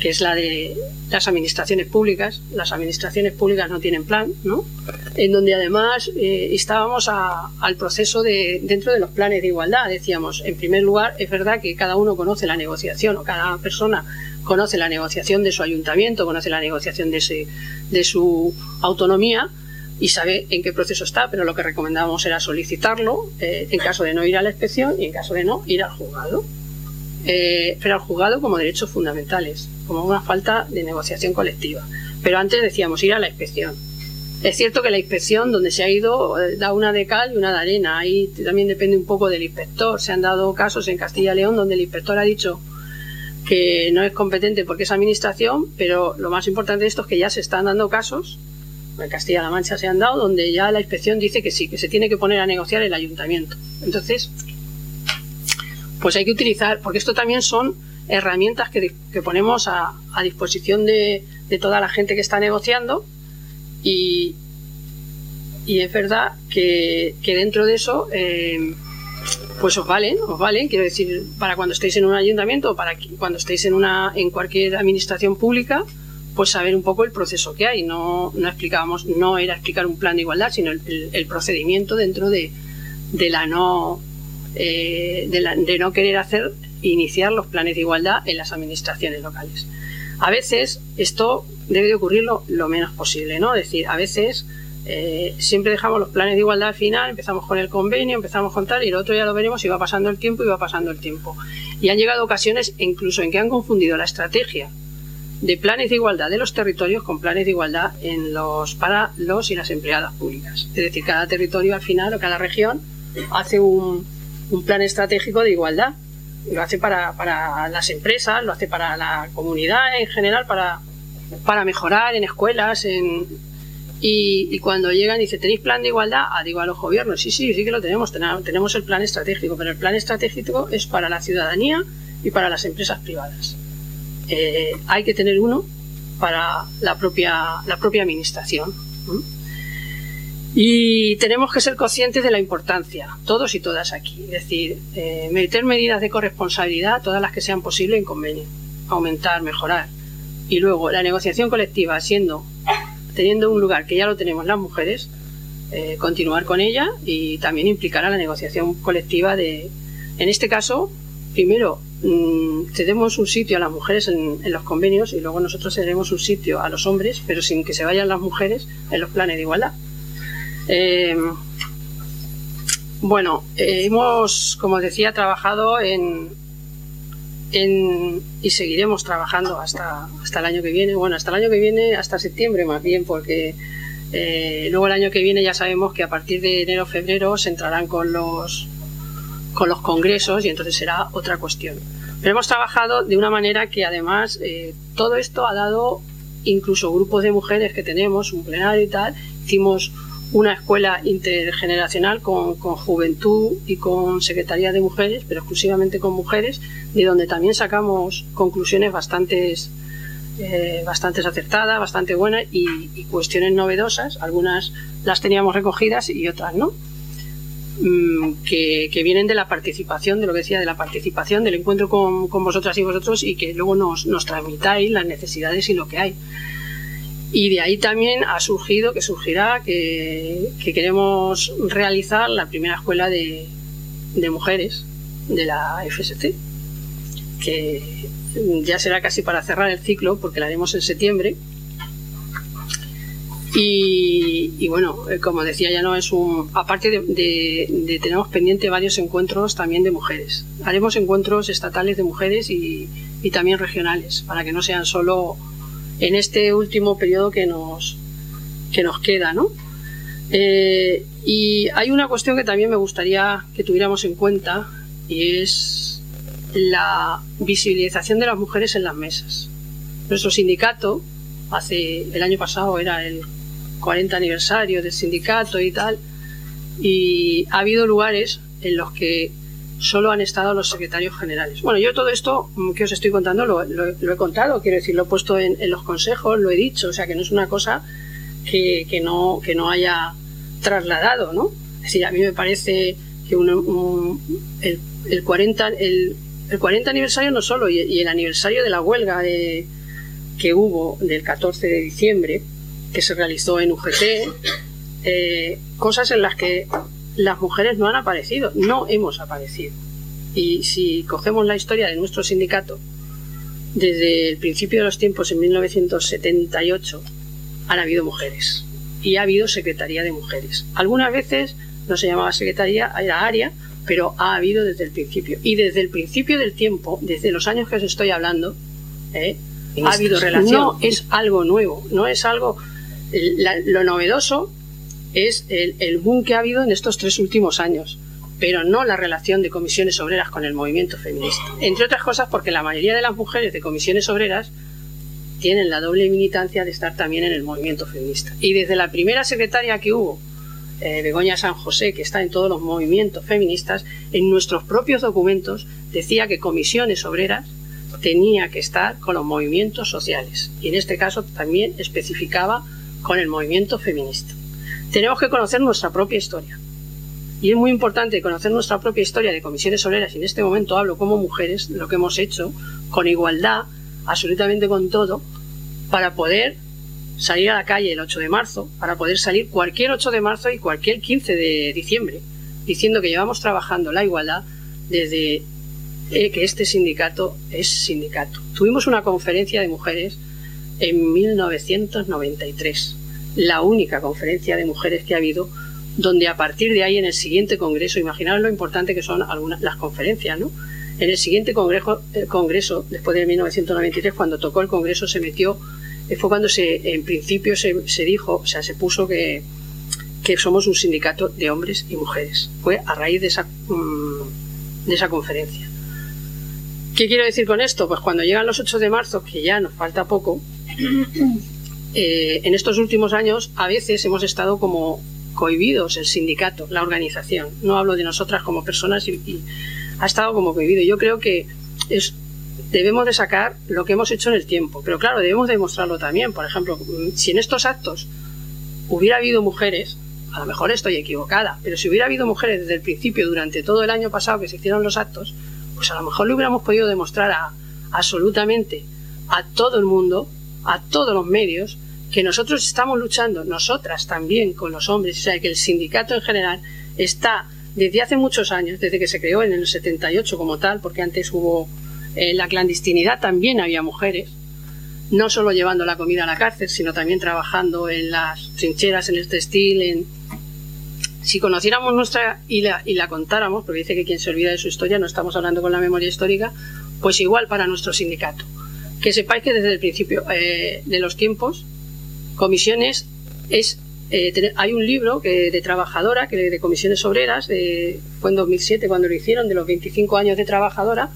que es la de las administraciones públicas. Las administraciones públicas no tienen plan, ¿no? En donde además eh, estábamos al proceso de, dentro de los planes de igualdad. Decíamos, en primer lugar, es verdad que cada uno conoce la negociación o cada persona conoce la negociación de su ayuntamiento, conoce la negociación de, de su autonomía y sabe en qué proceso está, pero lo que recomendábamos era solicitarlo eh, en caso de no ir a la inspección y en caso de no ir al juzgado. Eh, pero al juzgado como derechos fundamentales como una falta de negociación colectiva. Pero antes decíamos ir a la inspección. Es cierto que la inspección, donde se ha ido, eh, da una de cal y una de arena. Ahí también depende un poco del inspector. Se han dado casos en Castilla y León donde el inspector ha dicho que no es competente porque es administración, pero lo más importante de esto es que ya se están dando casos, en Castilla-La Mancha se han dado, donde ya la inspección dice que sí, que se tiene que poner a negociar el ayuntamiento. Entonces, pues hay que utilizar, porque esto también son herramientas que, ponemos a, disposición de, toda la gente que está negociando y, es verdad que, dentro de eso eh, pues os valen, os valen, quiero decir, para cuando estéis en un ayuntamiento o para cuando estéis en una en cualquier administración pública, pues saber un poco el proceso que hay. No, no explicábamos, no era explicar un plan de igualdad, sino el, procedimiento dentro de, de la no eh, de, no querer hacer iniciar los planes de igualdad en las administraciones locales. A veces esto debe de ocurrir lo, menos posible, ¿no? Es decir, a veces eh, siempre dejamos los planes de igualdad al final, empezamos con el convenio, empezamos con tal y lo otro ya lo veremos y va pasando el tiempo y va pasando el tiempo. Y han llegado ocasiones incluso en que han confundido la estrategia de planes de igualdad de los territorios con planes de igualdad en los para los y las empleadas públicas. Es decir, cada territorio al final o cada región hace un, un plan estratégico de igualdad lo hace para, para las empresas, lo hace para la comunidad en general, para, para mejorar en escuelas, en, y, cuando llegan y dicen, ¿tenéis plan de igualdad? Ah, digo a los gobiernos, sí, sí, sí que lo tenemos, tenemos el plan estratégico, pero el plan estratégico es para la ciudadanía y para las empresas privadas. Eh, hay que tener uno para la propia, la propia administración. Y tenemos que ser conscientes de la importancia, todos y todas aquí. Es decir, eh, meter medidas de corresponsabilidad, todas las que sean posibles en convenio. Aumentar, mejorar. Y luego la negociación colectiva, siendo, teniendo un lugar que ya lo tenemos las mujeres, eh, continuar con ella y también implicar a la negociación colectiva de, en este caso, primero mm, cedemos un sitio a las mujeres en, los convenios y luego nosotros cedemos un sitio a los hombres, pero sin que se vayan las mujeres en los planes de igualdad. Eh, bueno, eh, hemos, como decía, trabajado en, en, y seguiremos trabajando hasta, hasta el año que viene. Bueno, hasta el año que viene, hasta septiembre más bien, porque eh, luego el año que viene ya sabemos que a partir de enero febrero se entrarán con los con los congresos y entonces será otra cuestión. Pero hemos trabajado de una manera que además todo esto ha dado incluso grupos de mujeres que tenemos, un plenario y tal, hicimos una escuela intergeneracional con, con, juventud y con secretaría de mujeres, pero exclusivamente con mujeres, de donde también sacamos conclusiones bastantes, eh, bastantes acertadas, bastante buenas y, cuestiones novedosas. Algunas las teníamos recogidas y otras no. Mm, que, vienen de la participación, de lo que decía, de la participación, del encuentro con, con vosotras y vosotros y que luego nos, nos transmitáis las necesidades y lo que hay. Y de ahí también ha surgido, que surgirá, que, queremos realizar la primera escuela de, mujeres de la FSC, que ya será casi para cerrar el ciclo, porque la haremos en septiembre. Y, bueno, eh, como decía, ya no es un. Aparte de, tenemos pendiente varios encuentros también de mujeres. Haremos encuentros estatales de mujeres y también regionales, para que no sean solo en este último periodo que nos, que nos queda, ¿no? Eh, y hay una cuestión que también me gustaría que tuviéramos en cuenta y es la visibilización de las mujeres en las mesas. Nuestro sindicato, hace el año pasado era el 40 aniversario del sindicato y tal, y ha habido lugares en los que solo han estado los secretarios generales. Bueno, yo todo esto mm, que os estoy contando lo, he contado, quiero decir, lo he puesto en, los consejos, lo he dicho, o sea que no es una cosa que, no, que no haya trasladado, ¿no? Es decir, a mí me parece que el, 40, el, 40 aniversario no solo, y, el aniversario de la huelga que hubo del 14 de diciembre, que se realizó en UGT, eh, cosas en las que las mujeres no han aparecido, no hemos aparecido. Y si cogemos la historia de nuestro sindicato, desde el principio de los tiempos, en 1978, han habido mujeres y ha habido secretaría de mujeres. Algunas veces no se llamaba secretaría, era área, pero ha habido desde el principio. Y desde el principio del tiempo, desde los años que os estoy hablando, ¿eh? ha habido relación. No es algo nuevo, no es algo. lo novedoso es el, boom que ha habido en estos tres últimos años, pero no la relación de comisiones obreras con el movimiento feminista. Entre otras cosas porque la mayoría de las mujeres de comisiones obreras tienen la doble militancia de estar también en el movimiento feminista. Y desde la primera secretaria que hubo, eh, Begoña San José, que está en todos los movimientos feministas, en nuestros propios documentos decía que comisiones obreras tenía que estar con los movimientos sociales. Y en este caso también especificaba con el movimiento feminista tenemos que conocer nuestra propia historia. Y es muy importante conocer nuestra propia historia de comisiones obreras, y en este momento hablo como mujeres, lo que hemos hecho, con igualdad, absolutamente con todo, para poder salir a la calle el 8 de marzo, para poder salir cualquier 8 de marzo y cualquier 15 de diciembre, diciendo que llevamos trabajando la igualdad desde eh, que este sindicato es sindicato. Tuvimos una conferencia de mujeres en 1993 la única conferencia de mujeres que ha habido, donde a partir de ahí en el siguiente congreso, imaginaos lo importante que son algunas las conferencias, ¿no? En el siguiente congreso, el congreso, después de 1993, cuando tocó el congreso, se metió, eh, fue cuando se, en principio se, se dijo, o sea, se puso que, que somos un sindicato de hombres y mujeres. Fue a raíz de esa, mm, de esa conferencia. ¿Qué quiero decir con esto? Pues cuando llegan los 8 de marzo, que ya nos falta poco, eh, en estos últimos años a veces hemos estado como cohibidos el sindicato, la organización. No hablo de nosotras como personas y, ha estado como cohibido. Yo creo que es, debemos de sacar lo que hemos hecho en el tiempo, pero claro, debemos demostrarlo también. Por ejemplo, si en estos actos hubiera habido mujeres, a lo mejor estoy equivocada, pero si hubiera habido mujeres desde el principio, durante todo el año pasado que se hicieron los actos, pues a lo mejor le hubiéramos podido demostrar a, absolutamente a todo el mundo a todos los medios que nosotros estamos luchando, nosotras también con los hombres, o sea, que el sindicato en general está desde hace muchos años, desde que se creó en el 78 como tal, porque antes hubo eh, la clandestinidad, también había mujeres, no solo llevando la comida a la cárcel, sino también trabajando en las trincheras, en el textil, en... Si conociéramos nuestra y la, y la contáramos, porque dice que quien se olvida de su historia, no estamos hablando con la memoria histórica, pues igual para nuestro sindicato. Que sepáis que desde el principio eh, de los tiempos, comisiones es eh, hay un libro que, de trabajadora, que de comisiones obreras, fue en 2007 cuando lo hicieron, de los 25 años de trabajadora,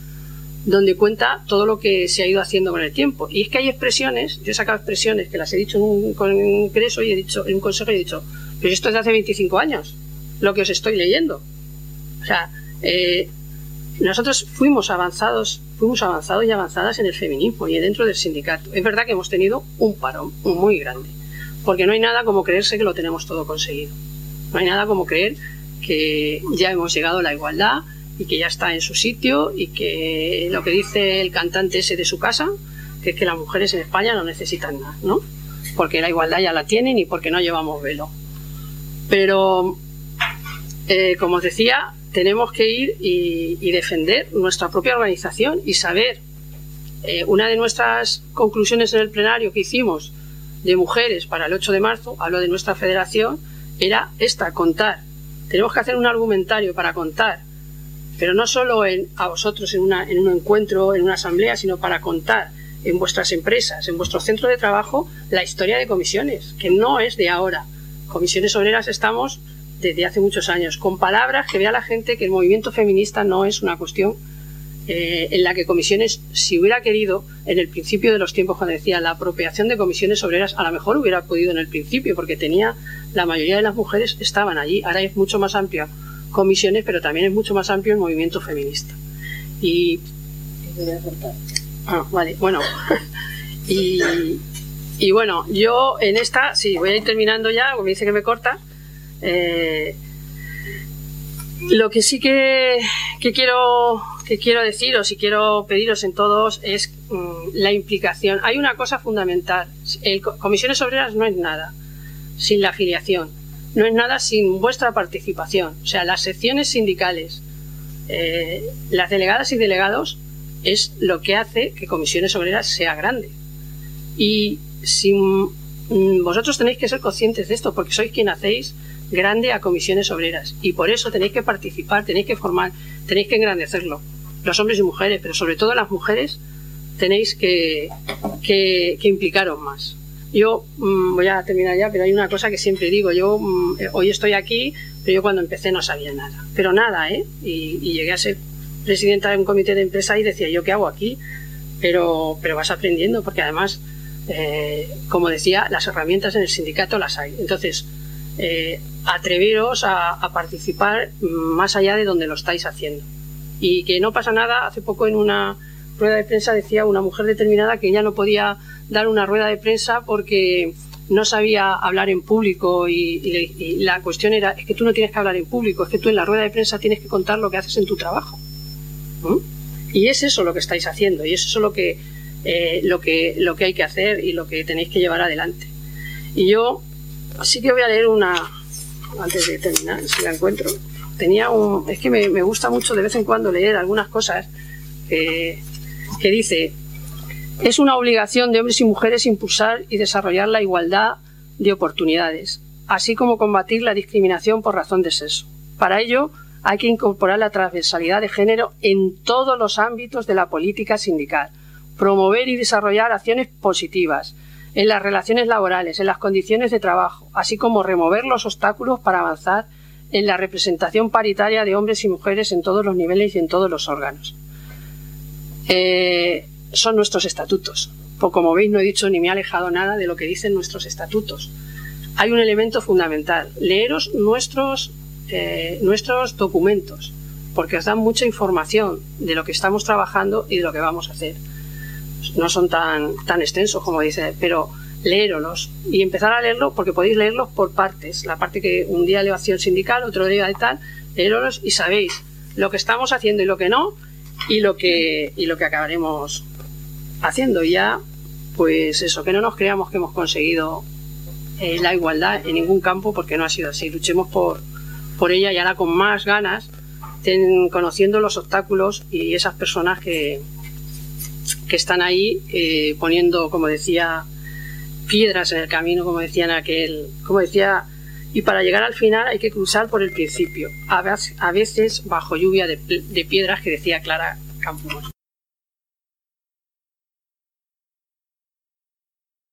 donde cuenta todo lo que se ha ido haciendo con el tiempo. Y es que hay expresiones, yo he sacado expresiones que las he dicho en un congreso y he dicho, en un consejo y he dicho, pero esto es de hace 25 años, lo que os estoy leyendo. O sea, eh, nosotros fuimos avanzados, fuimos avanzados y avanzadas en el feminismo y dentro del sindicato. Es verdad que hemos tenido un parón muy grande, porque no hay nada como creerse que lo tenemos todo conseguido. No hay nada como creer que ya hemos llegado a la igualdad, y que ya está en su sitio y que lo que dice el cantante ese de su casa, que es que las mujeres en España no necesitan nada, ¿no? Porque la igualdad ya la tienen y porque no llevamos velo. Pero, eh, como os decía, tenemos que ir y, defender nuestra propia organización y saber. Eh, una de nuestras conclusiones en el plenario que hicimos de mujeres para el 8 de marzo, hablo de nuestra federación, era esta, contar. Tenemos que hacer un argumentario para contar pero no solo en, a vosotros en, una, en un encuentro, en una asamblea, sino para contar en vuestras empresas, en vuestro centro de trabajo, la historia de comisiones, que no es de ahora. Comisiones obreras estamos desde hace muchos años, con palabras que vea la gente que el movimiento feminista no es una cuestión eh, en la que comisiones, si hubiera querido, en el principio de los tiempos, cuando decía la apropiación de comisiones obreras, a lo mejor hubiera podido en el principio, porque tenía, la mayoría de las mujeres estaban allí, ahora es mucho más amplio comisiones, pero también es mucho más amplio el movimiento feminista. Y. Ah, vale, bueno. y, y, bueno, yo en esta, sí, voy a ir terminando ya, porque dice que me corta. Eh, lo que sí que, quiero que quiero deciros y quiero pediros en todos es mm, la implicación. Hay una cosa fundamental. El, comisiones obreras no es nada sin la afiliación no es nada sin vuestra participación. O sea, las secciones sindicales, eh, las delegadas y delegados, es lo que hace que Comisiones Obreras sea grande. Y si, mm, vosotros tenéis que ser conscientes de esto, porque sois quien hacéis grande a Comisiones Obreras. Y por eso tenéis que participar, tenéis que formar, tenéis que engrandecerlo. Los hombres y mujeres, pero sobre todo las mujeres, tenéis que, que implicaros más. Yo mm, voy a terminar ya, pero hay una cosa que siempre digo. Yo mm, eh, hoy estoy aquí, pero yo cuando empecé no sabía nada. Pero nada, ¿eh? Y, llegué a ser presidenta de un comité de empresa y decía, ¿yo qué hago aquí? Pero, pero vas aprendiendo, porque además, eh, como decía, las herramientas en el sindicato las hay. Entonces, eh, atreveros a, participar más allá de donde lo estáis haciendo. Y que no pasa nada, hace poco en una rueda de prensa decía una mujer determinada que ya no podía dar una rueda de prensa porque no sabía hablar en público y, la cuestión era, es que tú no tienes que hablar en público, es que tú en la rueda de prensa tienes que contar lo que haces en tu trabajo. Y es eso lo que estáis haciendo y es eso lo que, eh, lo, que, lo que hay que hacer y lo que tenéis que llevar adelante. Y yo sí que voy a leer una, antes de terminar, si la encuentro. Tenía un, es que me, me gusta mucho de vez en cuando leer algunas cosas que, que dice, es una obligación de hombres y mujeres impulsar y desarrollar la igualdad de oportunidades, así como combatir la discriminación por razón de sexo. Para ello, hay que incorporar la transversalidad de género en todos los ámbitos de la política sindical, promover y desarrollar acciones positivas en las relaciones laborales, en las condiciones de trabajo, así como remover los obstáculos para avanzar en la representación paritaria de hombres y mujeres en todos los niveles y en todos los órganos. Eh, son nuestros estatutos. Pues como veis no he dicho ni me he alejado nada de lo que dicen nuestros estatutos. Hay un elemento fundamental, leeros nuestros, eh, nuestros documentos, porque os dan mucha información de lo que estamos trabajando y de lo que vamos a hacer. No son tan, tan extensos como dice, pero leerlos y empezar a leerlo porque podéis leerlos por partes. La parte que un día leo acción sindical, otro día de tal, leerlos y sabéis lo que estamos haciendo y lo que no y lo que, y lo que acabaremos haciendo ya, pues eso, que no nos creamos que hemos conseguido eh, la igualdad en ningún campo porque no ha sido así. Luchemos por, por ella y ahora con más ganas, conociendo los obstáculos y esas personas que, que están ahí eh, poniendo, como decía, piedras en el camino, como decían aquel, como decía, y para llegar al final hay que cruzar por el principio, a veces, bajo lluvia de, de piedras que decía Clara Campos.